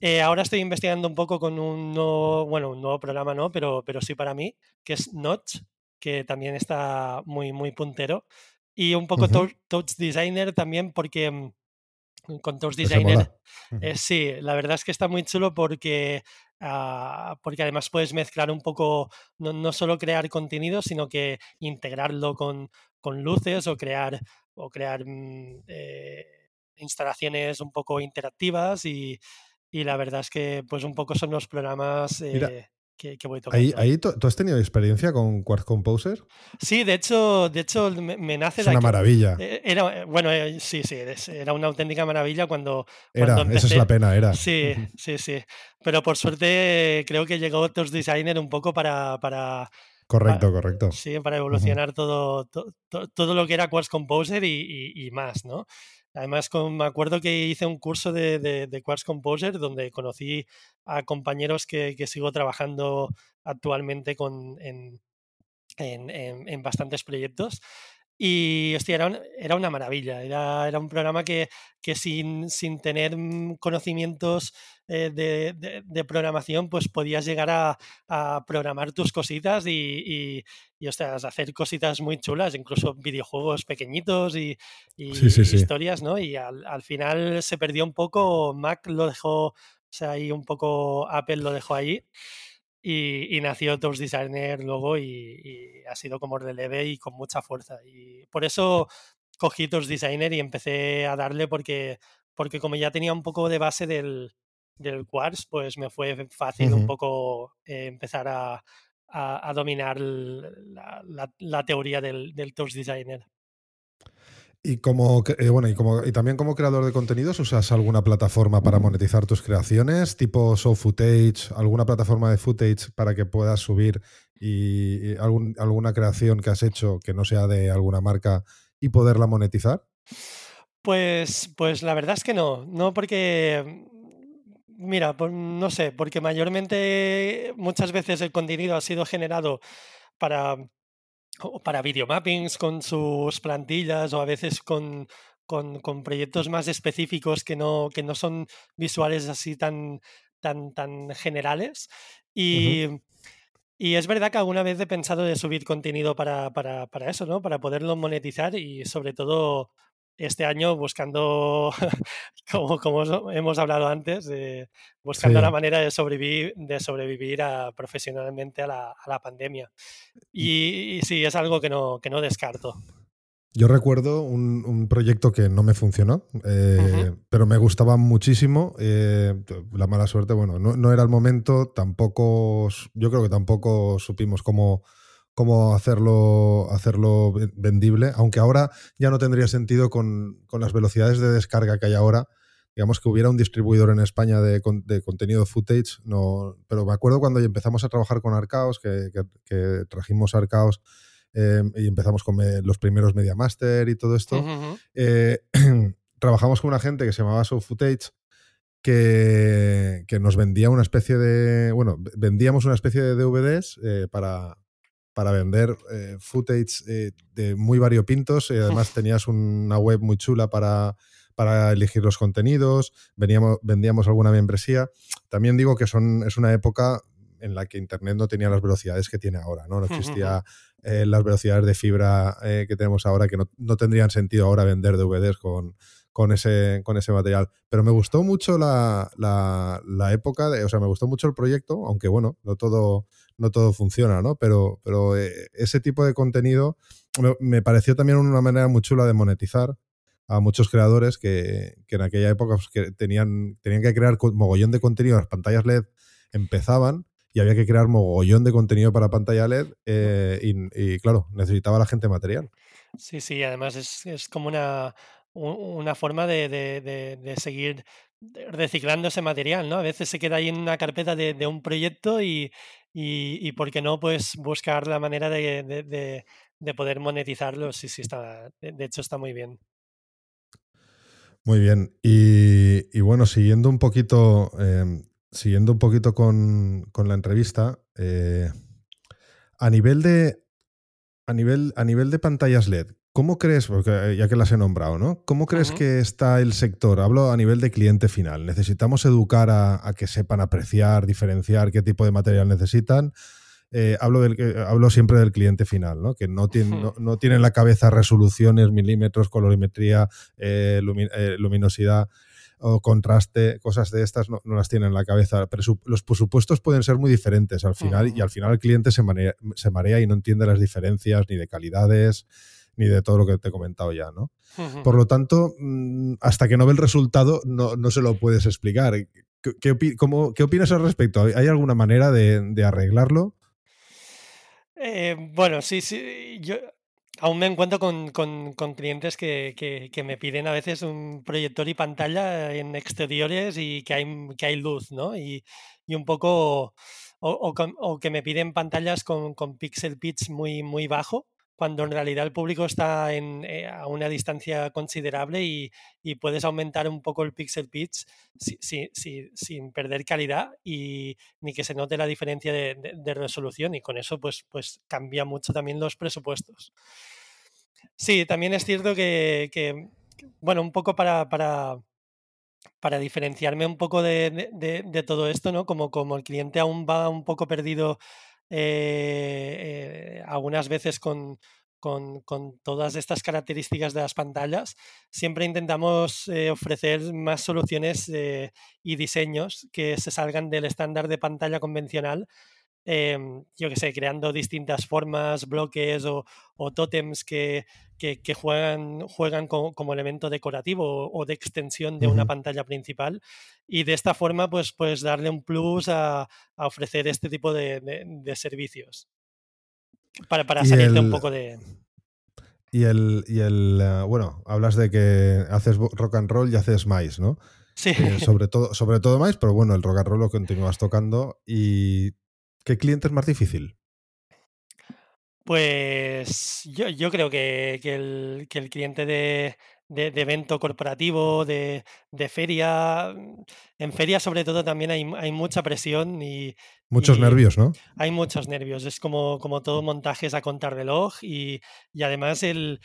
Speaker 2: Eh, ahora estoy investigando un poco con un nuevo, bueno, un nuevo programa, no, pero, pero sí para mí, que es Notch, que también está muy, muy puntero. Y un poco Touch Designer también, porque mm, con Touch Designer. Eh, sí, la verdad es que está muy chulo porque, ah, porque además puedes mezclar un poco, no, solo crear contenido, sino que integrarlo con, con luces o crear, o crear mm, eh, instalaciones un poco interactivas y, la verdad es que pues un poco son los programas eh, que, voy tocando.
Speaker 1: ¿Ahí, tú, has tenido experiencia con Quartz Composer?
Speaker 2: Sí, de hecho, de hecho me, nace
Speaker 1: es una maravilla.
Speaker 2: Eh, era, bueno, eh, sí, sí, era una auténtica maravilla cuando,
Speaker 1: era, esa es la pena, era.
Speaker 2: Sí, sí, sí. Pero por suerte creo que llegó Touch Designer un poco para, para
Speaker 1: Correcto, correcto.
Speaker 2: Sí, para evolucionar todo, todo, lo que era Quartz Composer y, y, más, ¿no? Además, me acuerdo que hice un curso de, de, Quartz Composer donde conocí a compañeros que, que sigo trabajando actualmente con, en, en, en, bastantes proyectos. Y hostia, era, era una maravilla. Era, era un programa que, que sin, sin, tener mm, conocimientos eh, de, de, programación, pues podías llegar a, a programar tus cositas y, y, y hacer cositas muy chulas, incluso videojuegos pequeñitos y, historias, ¿no? Y al, al, final se perdió un poco, Mac lo dejó, o sea, ahí un poco Apple lo dejó ahí. Y, nació Touch Designer luego y, ha sido como releve y con mucha fuerza. Y por eso cogí Touch Designer y empecé a darle porque, porque como ya tenía un poco de base del, del Quartz, pues me fue fácil un poco eh, empezar a, a, dominar la, la, teoría del, del Touch Designer.
Speaker 1: Y como eh, bueno, y como y también como creador de contenidos, ¿usas alguna plataforma para monetizar tus creaciones? Tipo Show Footage, alguna plataforma de footage para que puedas subir y, algún, alguna creación que has hecho que no sea de alguna marca y poderla monetizar?
Speaker 2: Pues, pues la verdad es que no. No porque mira, pues no sé, porque mayormente muchas veces el contenido ha sido generado para para videomappings con sus plantillas o a veces con, con, con, proyectos más específicos que no, que no son visuales así tan, tan, tan generales. Y, y es verdad que alguna vez he pensado de subir contenido para, para, para eso, ¿no? Para poderlo monetizar y sobre todo este año buscando, como, como hemos hablado antes, buscando la manera de sobrevivir, de sobrevivir a, profesionalmente a la, a la pandemia. Y, sí, es algo que no, que no descarto.
Speaker 1: Yo recuerdo un, proyecto que no me funcionó, eh, pero me gustaba muchísimo. Eh, la mala suerte, bueno, no, no, era el momento, tampoco, yo creo que tampoco supimos cómo cómo hacerlo, hacerlo vendible, aunque ahora ya no tendría sentido con, las velocidades de descarga que hay ahora. Digamos que hubiera un distribuidor en España de, contenido footage, no, pero me acuerdo cuando empezamos a trabajar con Arcaos, que, trajimos Arcaos em, y empezamos con los primeros Media Master y todo esto. Eh, trabajamos con una gente que se llamaba Soft Footage, que, nos vendía una especie de. Bueno, vendíamos una especie de DVDs eh, para, para vender eh, footage eh, de muy variopintos y además tenías una web muy chula para, para elegir los contenidos, veníamos, vendíamos alguna membresía. También digo que son, es una época en la que Internet no tenía las velocidades que tiene ahora, ¿no? No existía eh, las velocidades de fibra que tenemos ahora, que no, no, tendrían sentido ahora vender DVDs con, con, ese, con ese material. Pero me gustó mucho la, la, la época, de, o sea, me gustó mucho el proyecto, aunque bueno, no todo no todo funciona, ¿no? Pero, pero eh, ese tipo de contenido me, pareció también una manera muy chula de monetizar a muchos creadores que, en aquella época pues, que tenían, tenían que crear mogollón de contenido, las pantallas LED empezaban y había que crear mogollón de contenido para pantalla LED eh, y, claro, necesitaba la gente material.
Speaker 2: Sí, sí, además es, como una, una forma de, seguir reciclando ese material, ¿no? A veces se queda ahí en una carpeta de, un proyecto y, y, por qué no, pues buscar la manera de, poder monetizarlo. Sí, sí, está, de hecho está muy bien.
Speaker 1: Muy bien. Y, bueno, siguiendo un poquito, em, siguiendo un poquito con, la entrevista, eh, a nivel de. A nivel, a nivel de pantallas LED, ¿Cómo crees, porque ya que las he nombrado, ¿no? ¿Cómo crees que está el sector? Hablo a nivel de cliente final. ¿Necesitamos educar a, que sepan apreciar, diferenciar qué tipo de material necesitan? Eh, hablo, del, hablo siempre del cliente final, ¿no? que no, tiene, no, tiene en la cabeza resoluciones, milímetros, colorimetría, eh, eh, luminosidad o contraste, cosas de estas no, las tiene en la cabeza. Los presupuestos pueden ser muy diferentes al final y al final el cliente se se marea y no entiende las diferencias ni de calidades ni de todo lo que te he comentado ya, ¿no? Por lo tanto, mm, hasta que no ve el resultado, no, no se lo puedes explicar. ¿Qué, qué, opinas al respecto? ¿Hay alguna manera de, arreglarlo?
Speaker 2: Eh, bueno, sí, sí. Yo aún me encuentro con, clientes que, me piden a veces un proyector y pantalla en exteriores y que hay, que hay luz, ¿no? Y, un poco. O, o, que me piden pantallas con, con pixel pitch muy, muy bajo cuando en realidad el público está en, eh, a una distancia considerable y, puedes aumentar un poco el pixel pitch sin perder calidad y ni que se note la diferencia de, resolución y con eso pues, pues cambia mucho también los presupuestos. Sí, también es cierto que, bueno, un poco para, para, para diferenciarme un poco de, todo esto, ¿no? Como, como el cliente aún va un poco perdido eh, eh, algunas veces con, con, todas estas características de las pantallas, siempre intentamos eh, ofrecer más soluciones y diseños que se salgan del estándar de pantalla convencional Em, yo que sé, creando distintas formas, bloques o, o tótems que, que, juegan, juegan como, elemento decorativo o, de extensión de una pantalla principal. Y de esta forma, pues, pues darle un plus a, ofrecer este tipo de, servicios. Para, para salirte un poco de.
Speaker 1: Y el, y el eh, bueno, hablas de que haces rock and roll y haces mais, ¿no?
Speaker 2: Sí.
Speaker 1: Eh, sobre todo, sobre todo mais, pero bueno, el rock and roll lo continúas tocando. Y ¿Qué cliente es más difícil?
Speaker 2: Pues yo, creo que, el, cliente de, evento corporativo, de, feria, en feria sobre todo también hay, mucha presión y...
Speaker 1: Muchos nervios, ¿no?
Speaker 2: Hay muchos nervios, es como, como todo montaje es a contar reloj y, y además el,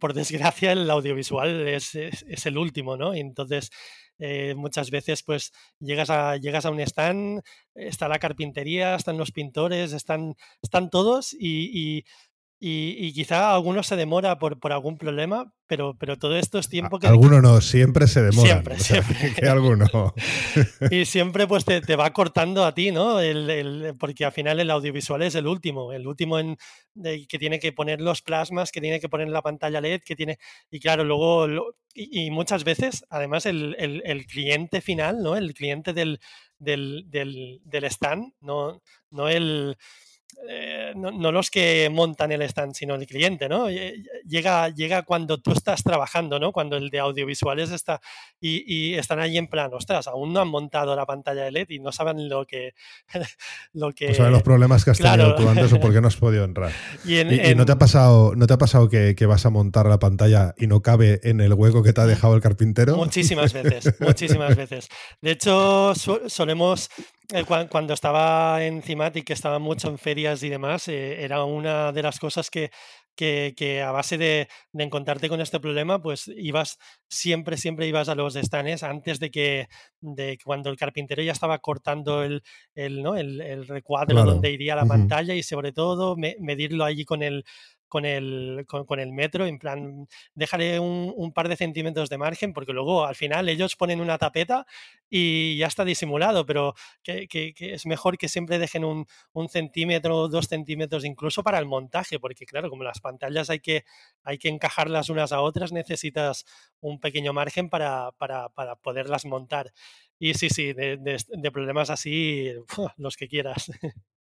Speaker 2: por desgracia el audiovisual es, es, el último, ¿no? Y entonces eh, muchas veces pues llegas a, llegas a un stand, está la carpintería, están los pintores, están, están todos y, y, quizá alguno se demora por, por algún problema, pero, pero todo esto es tiempo que...
Speaker 1: Alguno no, siempre se demora. Siempre, siempre. Que, alguno.
Speaker 2: y siempre pues te, te, va cortando a ti, ¿no? El, el, porque al final el audiovisual es el último, el último en, que tiene que poner los plasmas, que tiene que poner la pantalla LED, que tiene... Y claro, luego... y, muchas veces, además, el, el, cliente final, ¿no? El cliente del, del, del, del stand, no, no el eh, no, los que montan el stand, sino el cliente, ¿no? Llega, llega cuando tú estás trabajando, ¿no? Cuando el de audiovisuales está y, están ahí en plan, ostras, aún no han montado la pantalla de LED y no saben lo que... lo que...
Speaker 1: No saben los problemas que has tenido tú antes o por qué no has podido entrar. y, no te ha pasado, ¿no te ha pasado que, vas a montar la pantalla y no cabe en el hueco que te ha mm. dejado el carpintero?
Speaker 2: Muchísimas veces, muchísimas veces. De hecho, solemos cuando estaba en Cimatic, que estaba mucho en ferias y demás, eh, era una de las cosas que, que, a base de, encontrarte con este problema, pues ibas, siempre, siempre ibas a los estanes antes de que, de cuando el carpintero ya estaba cortando el, el, ¿no? el, recuadro donde iría la pantalla y sobre todo medirlo allí con el, con el, con, el metro, en plan, dejaré un, par de centímetros de margen, porque luego al final ellos ponen una tapeta y ya está disimulado, pero que, es mejor que siempre dejen un, un, centímetro, dos centímetros incluso para el montaje, porque claro, como las pantallas hay que, hay que encajarlas unas a otras, necesitas un pequeño margen para, para, para poderlas montar. Y sí, sí, de, de problemas así, los que quieras.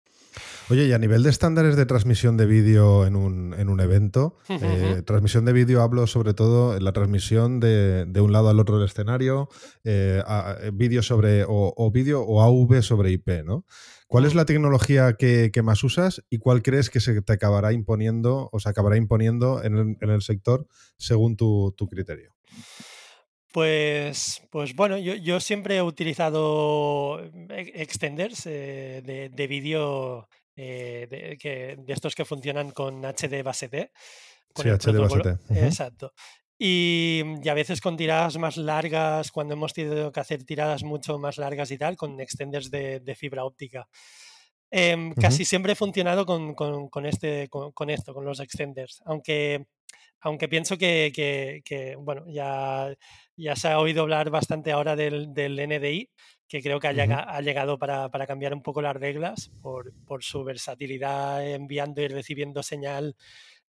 Speaker 1: Oye, y a nivel de estándares de transmisión de vídeo en un, en un evento, eh, transmisión de vídeo hablo sobre todo en la transmisión de, de un lado al otro del escenario, eh, eh, vídeo sobre, o, vídeo o AV sobre IP, ¿no? ¿Cuál es la tecnología que, más usas y cuál crees que se te acabará imponiendo o se acabará imponiendo en el, sector según tu, criterio?
Speaker 2: Pues, pues bueno, yo, siempre he utilizado extenders de, de vídeo eh, de, que, de estos que funcionan con HD base T.
Speaker 1: sí, HD
Speaker 2: Exacto. Y, a veces con tiradas más largas, cuando hemos tenido que hacer tiradas mucho más largas y tal, con extenders de, fibra óptica. Em, casi siempre he funcionado con, con, este, con, esto, con los extenders. Aunque, aunque pienso que, que, bueno, ya, ya se ha oído hablar bastante ahora del, del NDI, que creo que ha, ha llegado para, para, cambiar un poco las reglas por, por su versatilidad enviando y recibiendo señal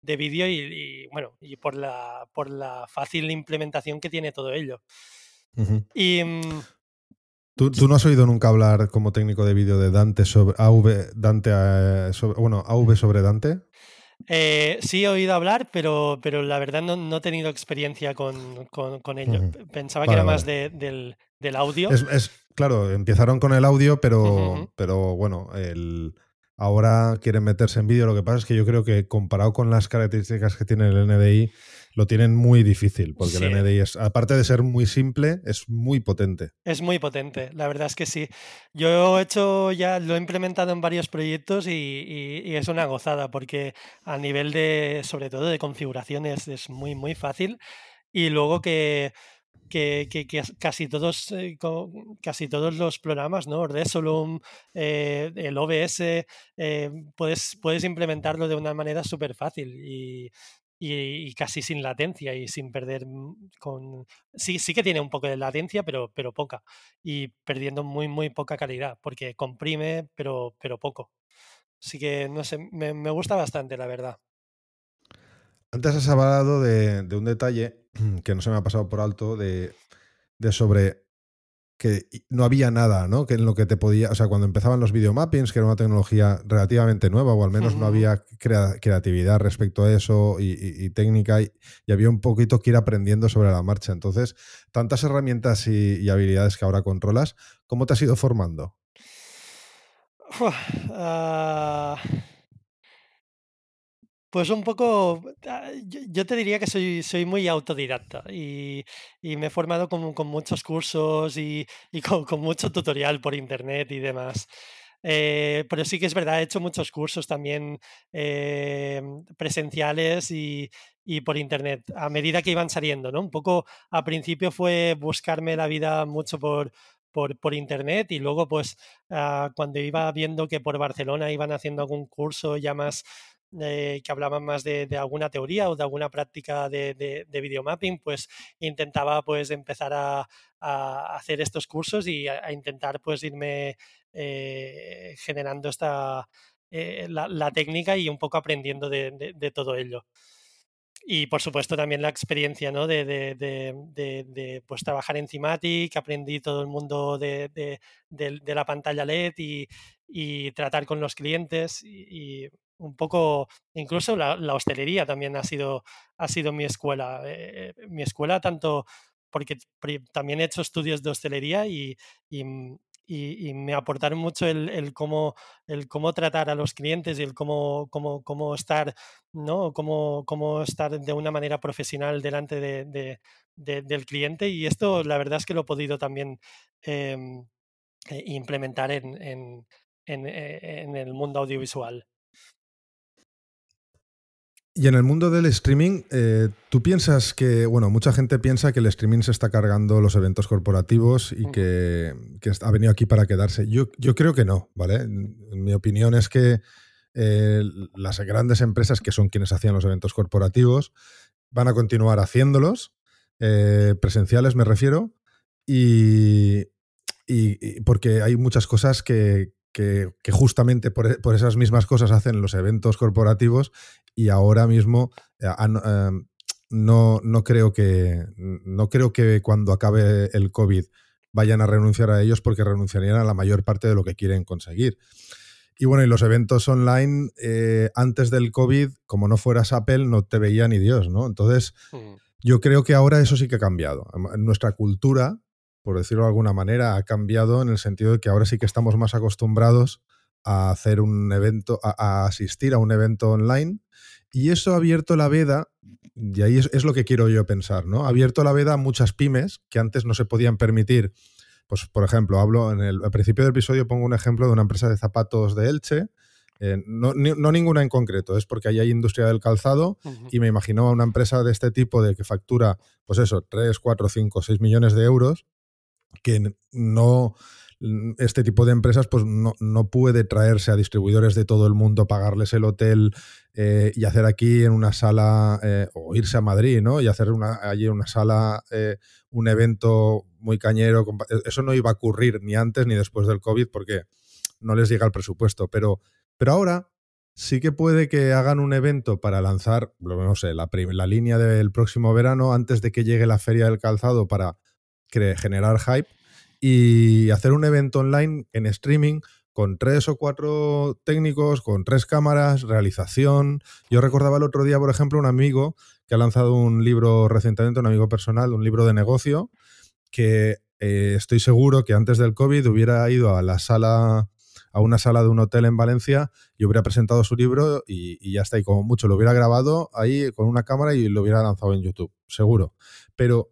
Speaker 2: de vídeo y, bueno, y por la, por la fácil implementación que tiene todo ello. Y. Mm,
Speaker 1: ¿Tú, no has oído nunca hablar como técnico de vídeo de Dante sobre AV, Dante, eh, sobre, bueno, AV sobre Dante?
Speaker 2: Eh, sí he oído hablar, pero, pero la verdad no, he tenido experiencia con, ello. Pensaba que era más del, audio.
Speaker 1: Es, claro, empezaron con el audio, pero, pero bueno, el, ahora quieren meterse en vídeo. Lo que pasa es que yo creo que comparado con las características que tiene el NDI, lo tienen muy difícil, porque el NDI es, aparte de ser muy simple, es muy potente.
Speaker 2: Es muy potente, la verdad es que sí. Yo he hecho ya, lo he implementado en varios proyectos y, es una gozada, porque a nivel de, sobre todo de configuraciones, es muy, muy fácil. Y luego que que, casi, todos, eh, casi todos los programas, ¿no? Resolum, eh, el OBS, eh, puedes, puedes implementarlo de una manera súper fácil y, casi sin latencia y sin perder con... Sí, sí que tiene un poco de latencia, pero, pero poca. Y perdiendo muy, muy poca calidad, porque comprime, pero, pero poco. Así que, no sé, me, me gusta bastante, la verdad.
Speaker 1: Antes has hablado de, un detalle que no se me ha pasado por alto, de, sobre que no había nada, ¿no? Que en lo que te podía, o sea, cuando empezaban los videomappings, que era una tecnología relativamente nueva, o al menos no había creatividad respecto a eso y, técnica, y, había un poquito que ir aprendiendo sobre la marcha. Entonces, tantas herramientas y, habilidades que ahora controlas, ¿cómo te has ido formando?
Speaker 2: Ah, pues un poco, ah, yo, te diría que soy, soy muy autodidacta y, me he formado con, con muchos cursos y, con, mucho tutorial por internet y demás. Eh, pero sí que es verdad, he hecho muchos cursos también eh, presenciales y, por internet a medida que iban saliendo, ¿no? Un poco al principio fue buscarme la vida mucho por, por, internet y luego pues ah, cuando iba viendo que por Barcelona iban haciendo algún curso ya más que hablaban más de, alguna teoría o de alguna práctica de, de, videomapping, pues intentaba pues empezar a, hacer estos cursos y a, intentar pues irme eh, generando esta eh, la, técnica y un poco aprendiendo de, todo ello. Y por supuesto también la experiencia ¿no? de, de, pues, trabajar en Thematic, aprendí todo el mundo de, la pantalla LED y, tratar con los clientes y, un poco, incluso la, hostelería también ha sido, ha sido mi escuela. Eh, mi escuela tanto porque también he hecho estudios de hostelería y, mm, me aportaron mucho el, cómo, el cómo tratar a los clientes y el cómo, cómo, cómo estar, ¿no? Cómo, cómo, estar de una manera profesional delante de, del cliente. Y esto la verdad es que lo he podido también em, eh, implementar en, en, eh, en el mundo audiovisual.
Speaker 1: Y en el mundo del streaming, eh, ¿tú piensas que, bueno, mucha gente piensa que el streaming se está cargando los eventos corporativos y que, ha venido aquí para quedarse? Yo, yo, creo que no, ¿vale? Mi opinión es que eh, las grandes empresas que son quienes hacían los eventos corporativos van a continuar haciéndolos, eh, presenciales me refiero, y, y, porque hay muchas cosas que, que, justamente e, por, esas mismas cosas hacen los eventos corporativos y ahora mismo eh, em, no, no, creo que, no creo que cuando acabe el COVID vayan a renunciar a ellos porque renunciarían a la mayor parte de lo que quieren conseguir. Y bueno, y los eventos online eh, antes del COVID, como no fueras Apple, no te veía ni Dios, ¿no? Entonces, mm. yo creo que ahora eso sí que ha cambiado. Nuestra cultura por decirlo de alguna manera, ha cambiado en el sentido de que ahora sí que estamos más acostumbrados a hacer un evento, a, asistir a un evento online. Y eso ha abierto la veda, y ahí es, lo que quiero yo pensar, ¿no? Ha abierto la veda a muchas pymes que antes no se podían permitir. Pues, por ejemplo, hablo en el al principio del episodio, pongo un ejemplo de una empresa de zapatos de Elche, eh, no, ninguna en concreto, es porque ahí hay industria del calzado y me imagino a una empresa de este tipo de que factura, pues eso, 3, 4, 5, 6 millones de euros, que no este tipo de empresas pues no, puede traerse a distribuidores de todo el mundo, pagarles el hotel eh, y hacer aquí en una sala, eh, o irse a Madrid, ¿no? Y hacer una, allí en una sala eh, un evento muy cañero. Eso no iba a ocurrir ni antes ni después del COVID porque no les llega el presupuesto. Pero, pero ahora sí que puede que hagan un evento para lanzar, no sé, la, la línea del próximo verano antes de que llegue la feria del calzado para generar hype y hacer un evento online en streaming con tres o cuatro técnicos, con tres cámaras, realización. Yo recordaba el otro día, por ejemplo, un amigo que ha lanzado un libro recientemente, un amigo personal, un libro de negocio, que eh, estoy seguro que antes del COVID hubiera ido a la sala, a una sala de un hotel en Valencia y hubiera presentado su libro y, y ya está. Y como mucho lo hubiera grabado ahí con una cámara y lo hubiera lanzado en YouTube, seguro. Pero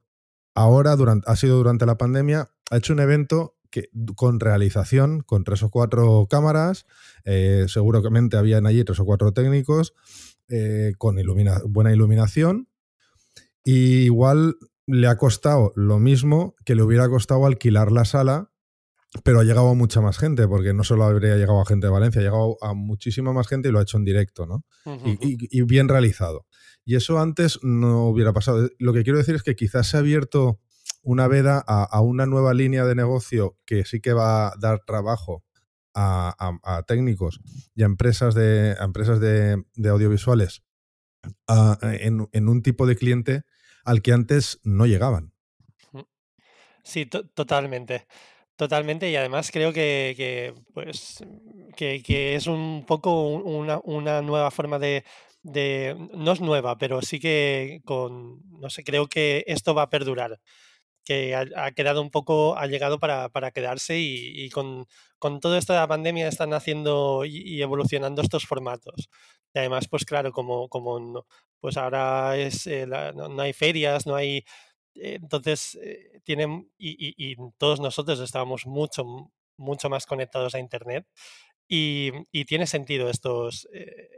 Speaker 1: ahora, durante, ha sido durante la pandemia, ha hecho un evento que, con realización, con tres o cuatro cámaras, eh, seguramente habían allí tres o cuatro técnicos, eh, con buena iluminación, y igual le ha costado lo mismo que le hubiera costado alquilar la sala, pero ha llegado a mucha más gente, porque no solo habría llegado a gente de Valencia, ha llegado a muchísima más gente y lo ha hecho en directo, ¿no? y, bien realizado. Y eso antes no hubiera pasado. Lo que quiero decir es que quizás se ha abierto una veda a, una nueva línea de negocio que sí que va a dar trabajo a, técnicos y a empresas de, empresas de, audiovisuales en, un tipo de cliente al que antes no llegaban.
Speaker 2: Sí, totalmente. Totalmente, y además creo que, pues, que, es un poco una, nueva forma de, no es nueva, pero sí que con, no sé, creo que esto va a perdurar que ha, quedado un poco, ha llegado para, quedarse y, con, con toda esta pandemia están haciendo y, evolucionando estos formatos. Y además, pues claro, como, como pues ahora es, eh, no, hay ferias, no hay... Eh, entonces, eh, tienen, y, todos nosotros estábamos mucho, mucho más conectados a Internet. Y, tiene sentido estos,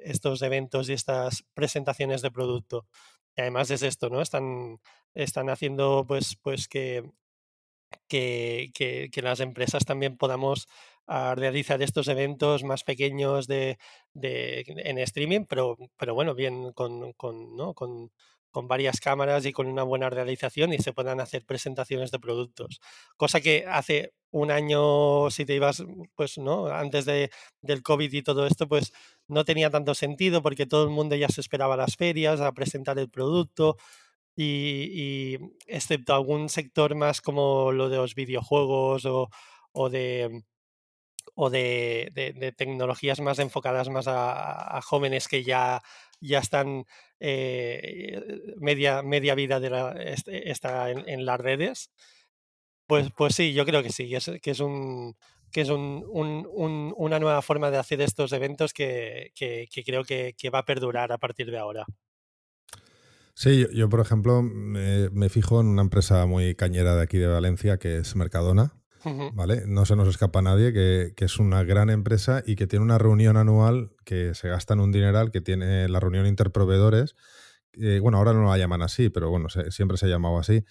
Speaker 2: estos eventos y estas presentaciones de producto. Y además es esto, ¿no? Están, están haciendo pues, pues que, que, que, las empresas también podamos ah, realizar estos eventos más pequeños de, de, en streaming, pero, pero bueno, bien con, con, ¿no? con, con varias cámaras y con una buena realización y se puedan hacer presentaciones de productos. Cosa que hace un año, si te ibas, pues, ¿no? Antes de, del COVID y todo esto, pues no tenía tanto sentido porque todo el mundo ya se esperaba a las ferias a presentar el producto y, excepto algún sector más como lo de los videojuegos o, o de o de, tecnologías más enfocadas más a, jóvenes que ya, ya están eh, media, media vida de la, este, está en, las redes. Pues, pues sí, yo creo que sí, que es, que es un que es un, una nueva forma de hacer estos eventos que, creo que, va a perdurar a partir de ahora.
Speaker 1: Sí, yo, por ejemplo me, me, fijo en una empresa muy cañera de aquí de Valencia que es Mercadona, ¿vale? No se nos escapa a nadie que, es una gran empresa y que tiene una reunión anual que se gasta en un dineral, que tiene la reunión interproveedores. bueno, ahora no la llaman así, pero bueno, siempre se ha llamado así,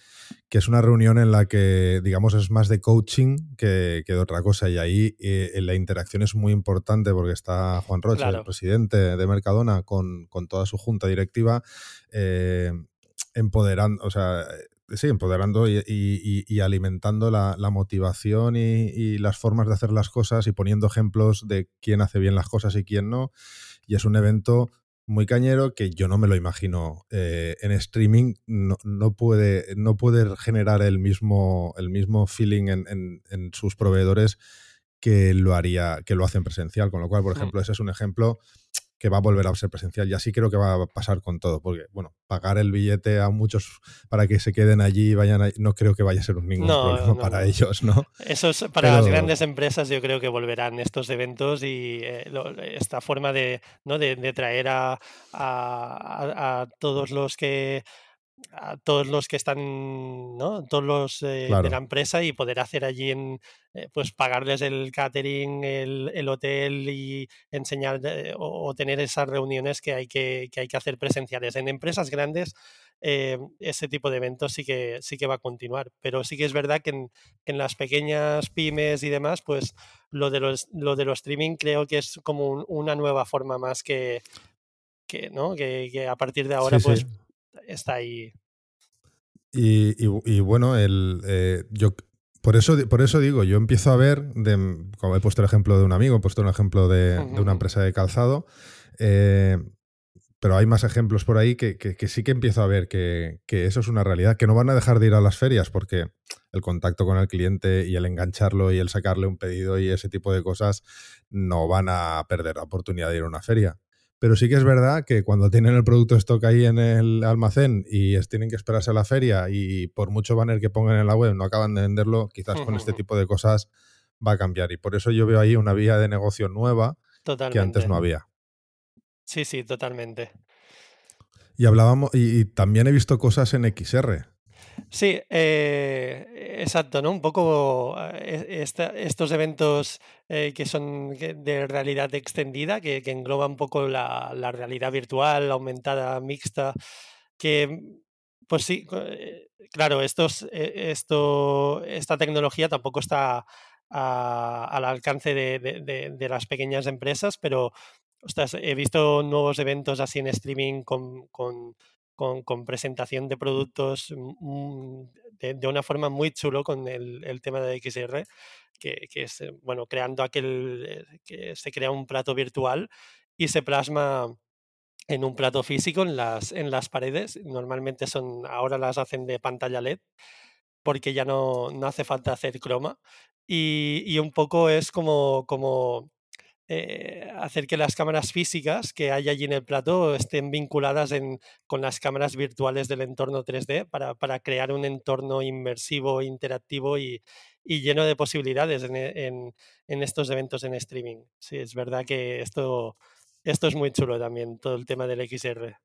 Speaker 1: que es una reunión en la que, digamos, es más de coaching que, de otra cosa. Y ahí eh, la interacción es muy importante porque está Juan Roche, el presidente de Mercadona, con, toda su junta directiva, eh, empoderando, o sea, sí, empoderando y, alimentando la, motivación y, las formas de hacer las cosas y poniendo ejemplos de quién hace bien las cosas y quién no. Y es un evento muy cañero que yo no me lo imagino eh, en streaming no, puede no puede generar el mismo el mismo feeling en, en, sus proveedores que lo haría que lo hacen presencial con lo cual por mm. ejemplo ese es un ejemplo que va a volver a ser presencial. Y así creo que va a pasar con todo, porque, bueno, pagar el billete a muchos para que se queden allí y vayan ahí, no creo que vaya a ser ningún problema para ellos, ¿no?
Speaker 2: Eso es para las grandes empresas, yo creo que volverán estos eventos y eh, esta forma de, ¿no? de, traer a, a, todos los que a todos los que están, ¿no? Todos los de la empresa y poder hacer allí en, pues pagarles el catering, el, el hotel y enseñar o, tener esas reuniones que hay que, que, hay que hacer presenciales. En empresas grandes eh, ese tipo de eventos sí que, sí que va a continuar. Pero sí que es verdad que en, las pequeñas pymes y demás, pues lo de los, lo de los streaming creo que es como una nueva forma más que, que, ¿no? que, a partir de ahora pues está ahí.
Speaker 1: Y, bueno, el, eh, yo por eso, por eso digo, yo empiezo a ver, de, como he puesto el ejemplo de un amigo, he puesto un ejemplo de, de una empresa de calzado, eh, pero hay más ejemplos por ahí que, sí que empiezo a ver que, eso es una realidad, que no van a dejar de ir a las ferias porque el contacto con el cliente y el engancharlo y el sacarle un pedido y ese tipo de cosas no van a perder la oportunidad de ir a una feria. Pero sí que es verdad que cuando tienen el producto stock ahí en el almacén y tienen que esperarse a la feria y por mucho banner que pongan en la web no acaban de venderlo, quizás con este tipo de cosas va a cambiar. Y por eso yo veo ahí una vía de negocio nueva que antes no había.
Speaker 2: Sí, sí, totalmente.
Speaker 1: Y hablábamos, y, también he visto cosas en XR.
Speaker 2: Sí, eh, exacto, ¿no? Un poco eh, estos eventos eh, que son de realidad extendida, que, engloba un poco la, realidad virtual, aumentada, mixta, que, pues sí, claro, estos, esto, esta tecnología tampoco está al alcance de, las pequeñas empresas, pero he visto nuevos eventos así en streaming con, presentación de productos mm, de, una forma muy chulo con el, tema de XR, que, es, eh, bueno, creando aquel, eh, que se crea un plato virtual y se plasma en un plato físico en las, en las paredes. Normalmente son, ahora las hacen de pantalla LED porque ya no, hace falta hacer croma. Y, y, un poco es como, como eh, hacer que las cámaras físicas que hay allí en el plato estén vinculadas con las cámaras virtuales del entorno 3D para, crear un entorno inmersivo, interactivo y, lleno de posibilidades en, estos eventos en streaming. Sí, es verdad que esto, esto es muy chulo también, todo el tema del XR.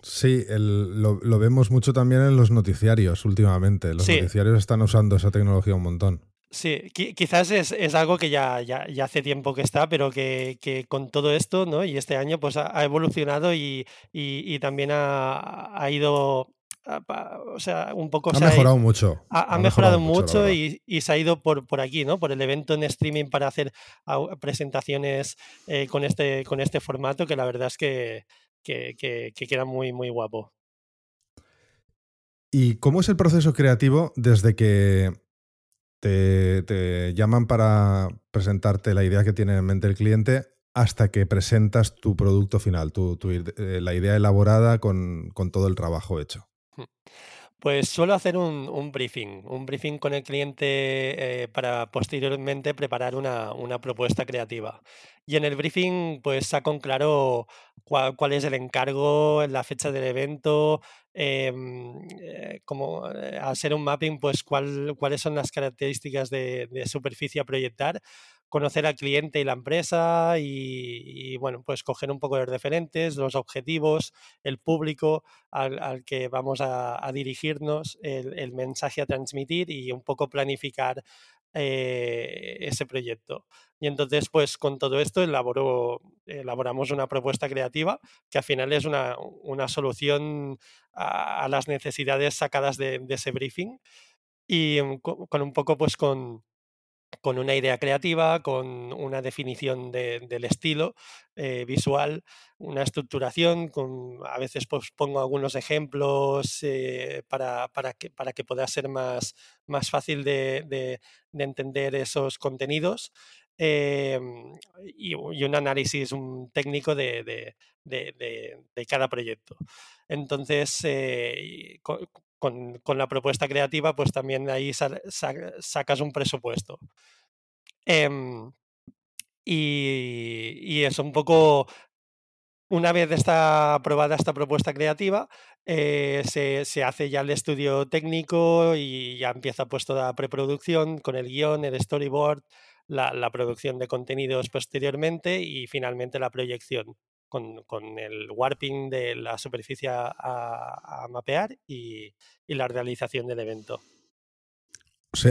Speaker 1: Sí, lo, vemos mucho también en los noticiarios últimamente. Los noticiarios están usando esa tecnología un montón.
Speaker 2: Sí, quizás es, algo que ya, ya, hace tiempo que está, pero que, con todo esto, ¿no? Y este año pues ha, evolucionado y, también ha, ido, o sea, un poco...
Speaker 1: Ha mejorado mucho.
Speaker 2: Ha, mejorado, mucho, y, se ha ido por, por aquí, ¿no? Por el evento en streaming para hacer presentaciones eh, con, este, con este formato, que la verdad es que, que, que queda muy, muy guapo.
Speaker 1: ¿Y cómo es el proceso creativo desde que te, llaman para presentarte la idea que tiene en mente el cliente hasta que presentas tu producto final, tu, eh, la idea elaborada con, todo el trabajo hecho.
Speaker 2: Pues suelo hacer un, briefing, un briefing con el cliente eh, para posteriormente preparar una, propuesta creativa. Y en el briefing, pues saco claro cuál, es el encargo, la fecha del evento, em, eh, como eh, al ser un mapping, pues cuáles son las características de, de superficie a proyectar conocer al cliente y la empresa y, bueno, pues coger un poco de referentes, los objetivos, el público al, que vamos a, dirigirnos, el, mensaje a transmitir y un poco planificar eh, ese proyecto. Y entonces, pues con todo esto elaboro, elaboramos una propuesta creativa que al final es una, solución a, las necesidades sacadas de, ese briefing y mm, con un poco pues con con una idea creativa, con una definición del estilo eh, visual, una estructuración, con, a veces pues, pongo algunos ejemplos eh, para, que, para que pueda ser más, más fácil de, entender esos contenidos. Em, y, un análisis un técnico de, cada proyecto. Entonces, eh, la propuesta creativa, pues también ahí sacas un presupuesto. Em, y, es un poco, una vez está aprobada esta propuesta creativa, eh, se, hace ya el estudio técnico y ya empieza pues toda preproducción con el guion, el storyboard, la, la producción de contenidos posteriormente y finalmente la proyección. Con, el warping de la superficie a, mapear y, la realización del evento.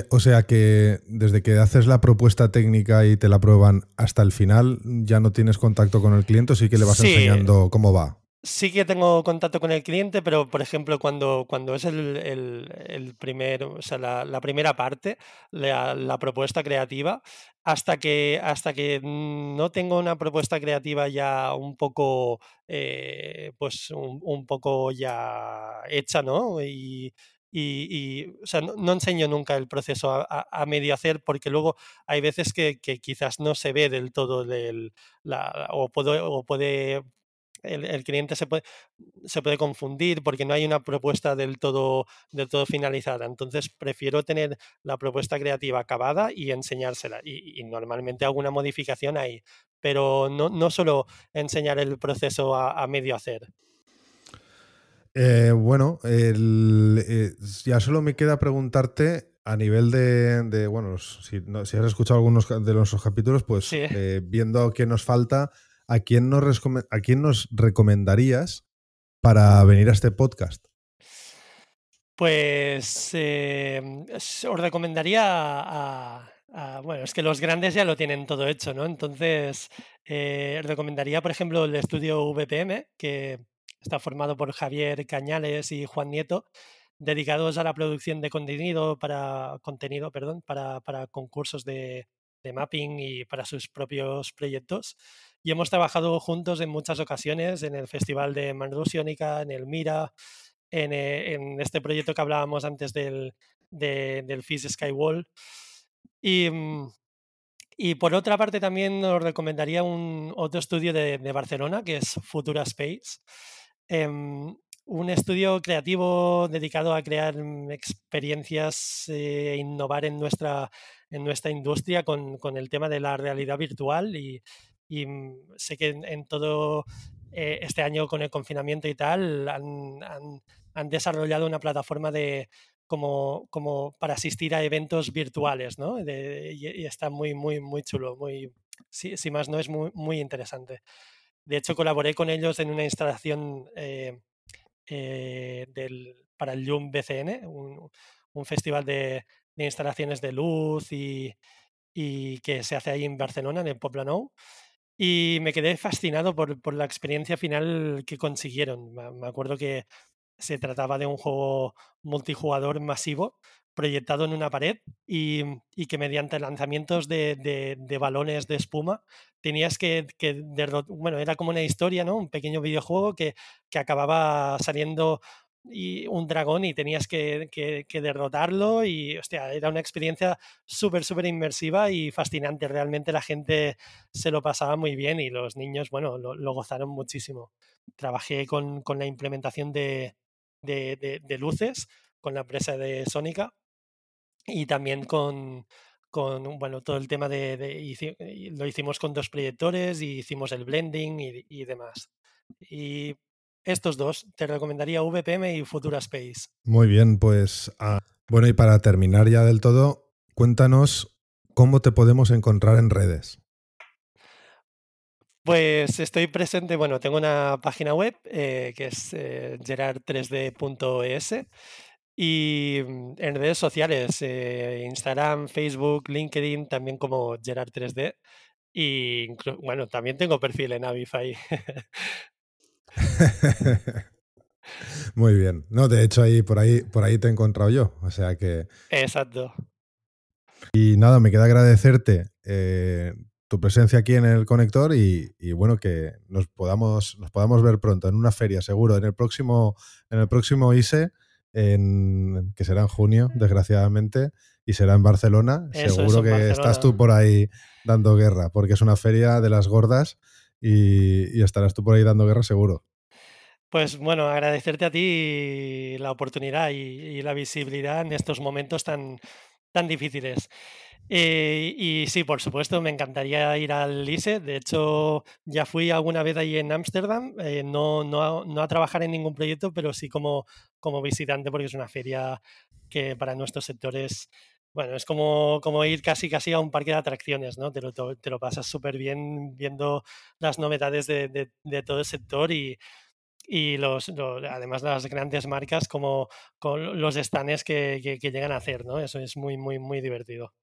Speaker 1: O sea, que desde que haces la propuesta técnica y te la prueban hasta el final, ya no tienes contacto con el cliente, sí que le vas enseñando cómo va.
Speaker 2: Sí que tengo contacto con el cliente, pero por ejemplo, cuando, cuando es el, el, primer, o sea, la, primera parte, la, propuesta creativa, hasta que, hasta que no tengo una propuesta creativa ya un poco, eh, pues un, poco ya hecha, ¿no? Y, y, o sea, no, enseño nunca el proceso a, medio hacer porque luego hay veces que, quizás no se ve del todo del, o, puedo, o puede el, cliente se puede, se puede confundir porque no hay una propuesta del todo, del todo finalizada. Entonces prefiero tener la propuesta creativa acabada y enseñársela. Y, normalmente alguna modificación hay, pero no, no solo enseñar el proceso a, medio hacer.
Speaker 1: Eh, bueno, eh, ya solo me queda preguntarte a nivel de, bueno, si, si, has escuchado algunos de nuestros capítulos, pues eh, viendo qué nos falta, ¿a quién nos, recomendarías para venir a este podcast?
Speaker 2: Pues em, os recomendaría a, Bueno, es que los grandes ya lo tienen todo hecho, ¿no? Entonces, eh, recomendaría, por ejemplo, el estudio VPM, que está formado por Javier Cañales y Juan Nieto, dedicados a la producción de contenido para contenido, perdón, para, para concursos de mapping y para sus propios proyectos. Y hemos trabajado juntos en muchas ocasiones, en el Festival de Manrusiónica, en el Mira, en, eh, en, este proyecto que hablábamos antes del, del FIS Skywall. Y, mm, y por otra parte también os recomendaría un otro estudio de, de Barcelona, que es Futura Space. Em, un estudio creativo dedicado a crear mm, experiencias e innovar en nuestra, en nuestra industria con, con, el tema de la realidad virtual y, y mm, sé que en, todo eh, este año con el confinamiento y tal han, han, han desarrollado una plataforma de como, como, para asistir a eventos virtuales, ¿no? y, está muy, muy, muy chulo, muy, si, si, más no es muy, muy interesante. De hecho, colaboré con ellos en una instalación eh, eh, del, para el YUM BCN, un, un festival de, de, instalaciones de luz y, y, que se hace ahí en Barcelona, en el Poblenou. Y me quedé fascinado por, por la experiencia final que consiguieron. Me acuerdo que se trataba de un juego multijugador masivo proyectado en una pared y, y que mediante lanzamientos de, de, balones de espuma tenías que, que bueno, era como una historia, ¿no? Un pequeño videojuego que, que acababa saliendo y un dragón y tenías que, que, derrotarlo y hostia, era una experiencia súper, súper inmersiva y fascinante. Realmente la gente se lo pasaba muy bien y los niños, bueno, lo, gozaron muchísimo. Trabajé con, con la implementación de, de, de, luces con la empresa de Sónica y también con, con bueno, todo el tema de, lo hicimos con dos proyectores y hicimos el blending y, y demás. Y estos dos, te recomendaría VPM y Futura Space.
Speaker 1: Muy bien, pues ah, bueno, y para terminar ya del todo, cuéntanos cómo te podemos encontrar en redes.
Speaker 2: Pues estoy presente, bueno, tengo una página web eh, que es eh, gerard3d.es y mm, en redes sociales, eh, Instagram, Facebook, LinkedIn, también como Gerard3D. Y bueno, también tengo perfil en Avify.
Speaker 1: Muy bien. No, de hecho, ahí por ahí, por ahí te he encontrado yo. O sea que.
Speaker 2: Exacto.
Speaker 1: Y nada, me queda agradecerte eh, tu presencia aquí en el conector y, bueno, que nos podamos, nos podamos ver pronto en una feria, seguro, en el próximo, en el próximo ISE, en, que será en junio, desgraciadamente, y será en Barcelona. seguro que estás tú por ahí dando guerra, porque es una feria de las gordas y, estarás tú por ahí dando guerra seguro.
Speaker 2: Pues bueno, agradecerte a ti la oportunidad y, la visibilidad en estos momentos tan, tan difíciles. Eh, y sí, por supuesto, me encantaría ir al ISE. De hecho, ya fui alguna vez ahí en Ámsterdam, eh, no, no, no, a trabajar en ningún proyecto, pero sí como, como visitante, porque es una feria que para nuestros sectores bueno, es como, como ir casi casi a un parque de atracciones, ¿no? Te lo, te lo pasas súper bien viendo las novedades de, de, todo el sector y, y los, además las grandes marcas como con los stands que, que, llegan a hacer, ¿no? Eso es muy, muy, muy divertido.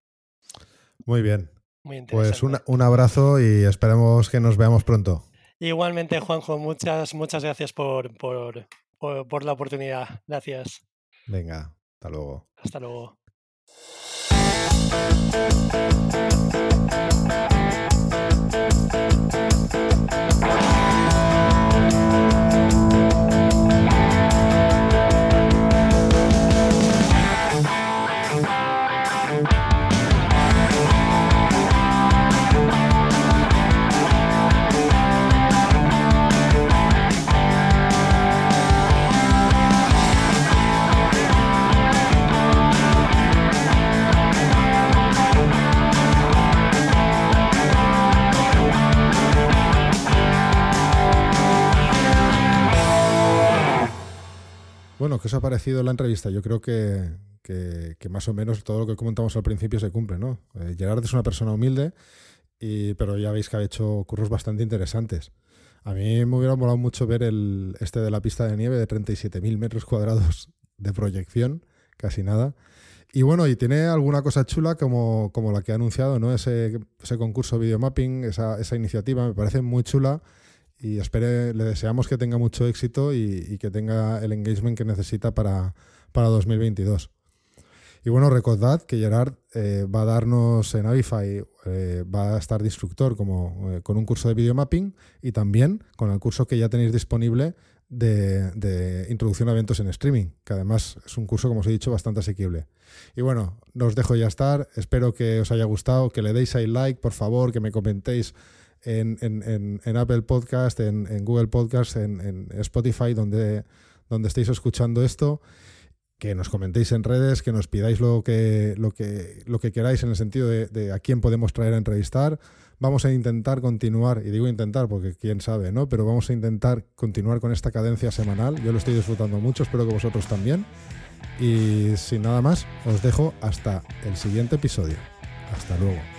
Speaker 1: Muy bien. Muy pues un, un abrazo y esperemos que nos veamos pronto.
Speaker 2: Igualmente, Juanjo, muchas, muchas gracias por, por, por la oportunidad. Gracias.
Speaker 1: Venga, hasta luego.
Speaker 2: Hasta luego.
Speaker 1: Bueno, ¿qué os ha parecido la entrevista? Yo creo que, más o menos todo lo que comentamos al principio se cumple, ¿no? Eh, Gerard es una persona humilde, y, pero ya veis que ha hecho cursos bastante interesantes. A mí me hubiera molado mucho ver el, este de la pista de nieve de 37.000 metros cuadrados de proyección, casi nada. Y bueno, y tiene alguna cosa chula como, como la que ha anunciado, ¿no? Ese, ese concurso videomapping, esa, esa iniciativa, me parece muy chula y espere, le deseamos que tenga mucho éxito y, que tenga el engagement que necesita para, para 2022. Y bueno, recordad que Gerard eh, va a darnos en Avify, eh, va a estar de instructor como, eh, con un curso de videomapping y también con el curso que ya tenéis disponible de, introducción a eventos en streaming, que además es un curso, como os he dicho, bastante asequible. Y bueno, os dejo ya estar, espero que os haya gustado, que le deis ahí like, por favor, que me comentéis en, Apple Podcast, en, Google Podcast, en, Spotify, donde, donde estéis escuchando esto, que nos comentéis en redes, que nos pidáis lo que, lo que, lo que queráis en el sentido de, a quién podemos traer a entrevistar. Vamos a intentar continuar, y digo intentar porque quién sabe, ¿no? Pero vamos a intentar continuar con esta cadencia semanal. Yo lo estoy disfrutando mucho, espero que vosotros también. Y sin nada más, os dejo hasta el siguiente episodio. Hasta luego.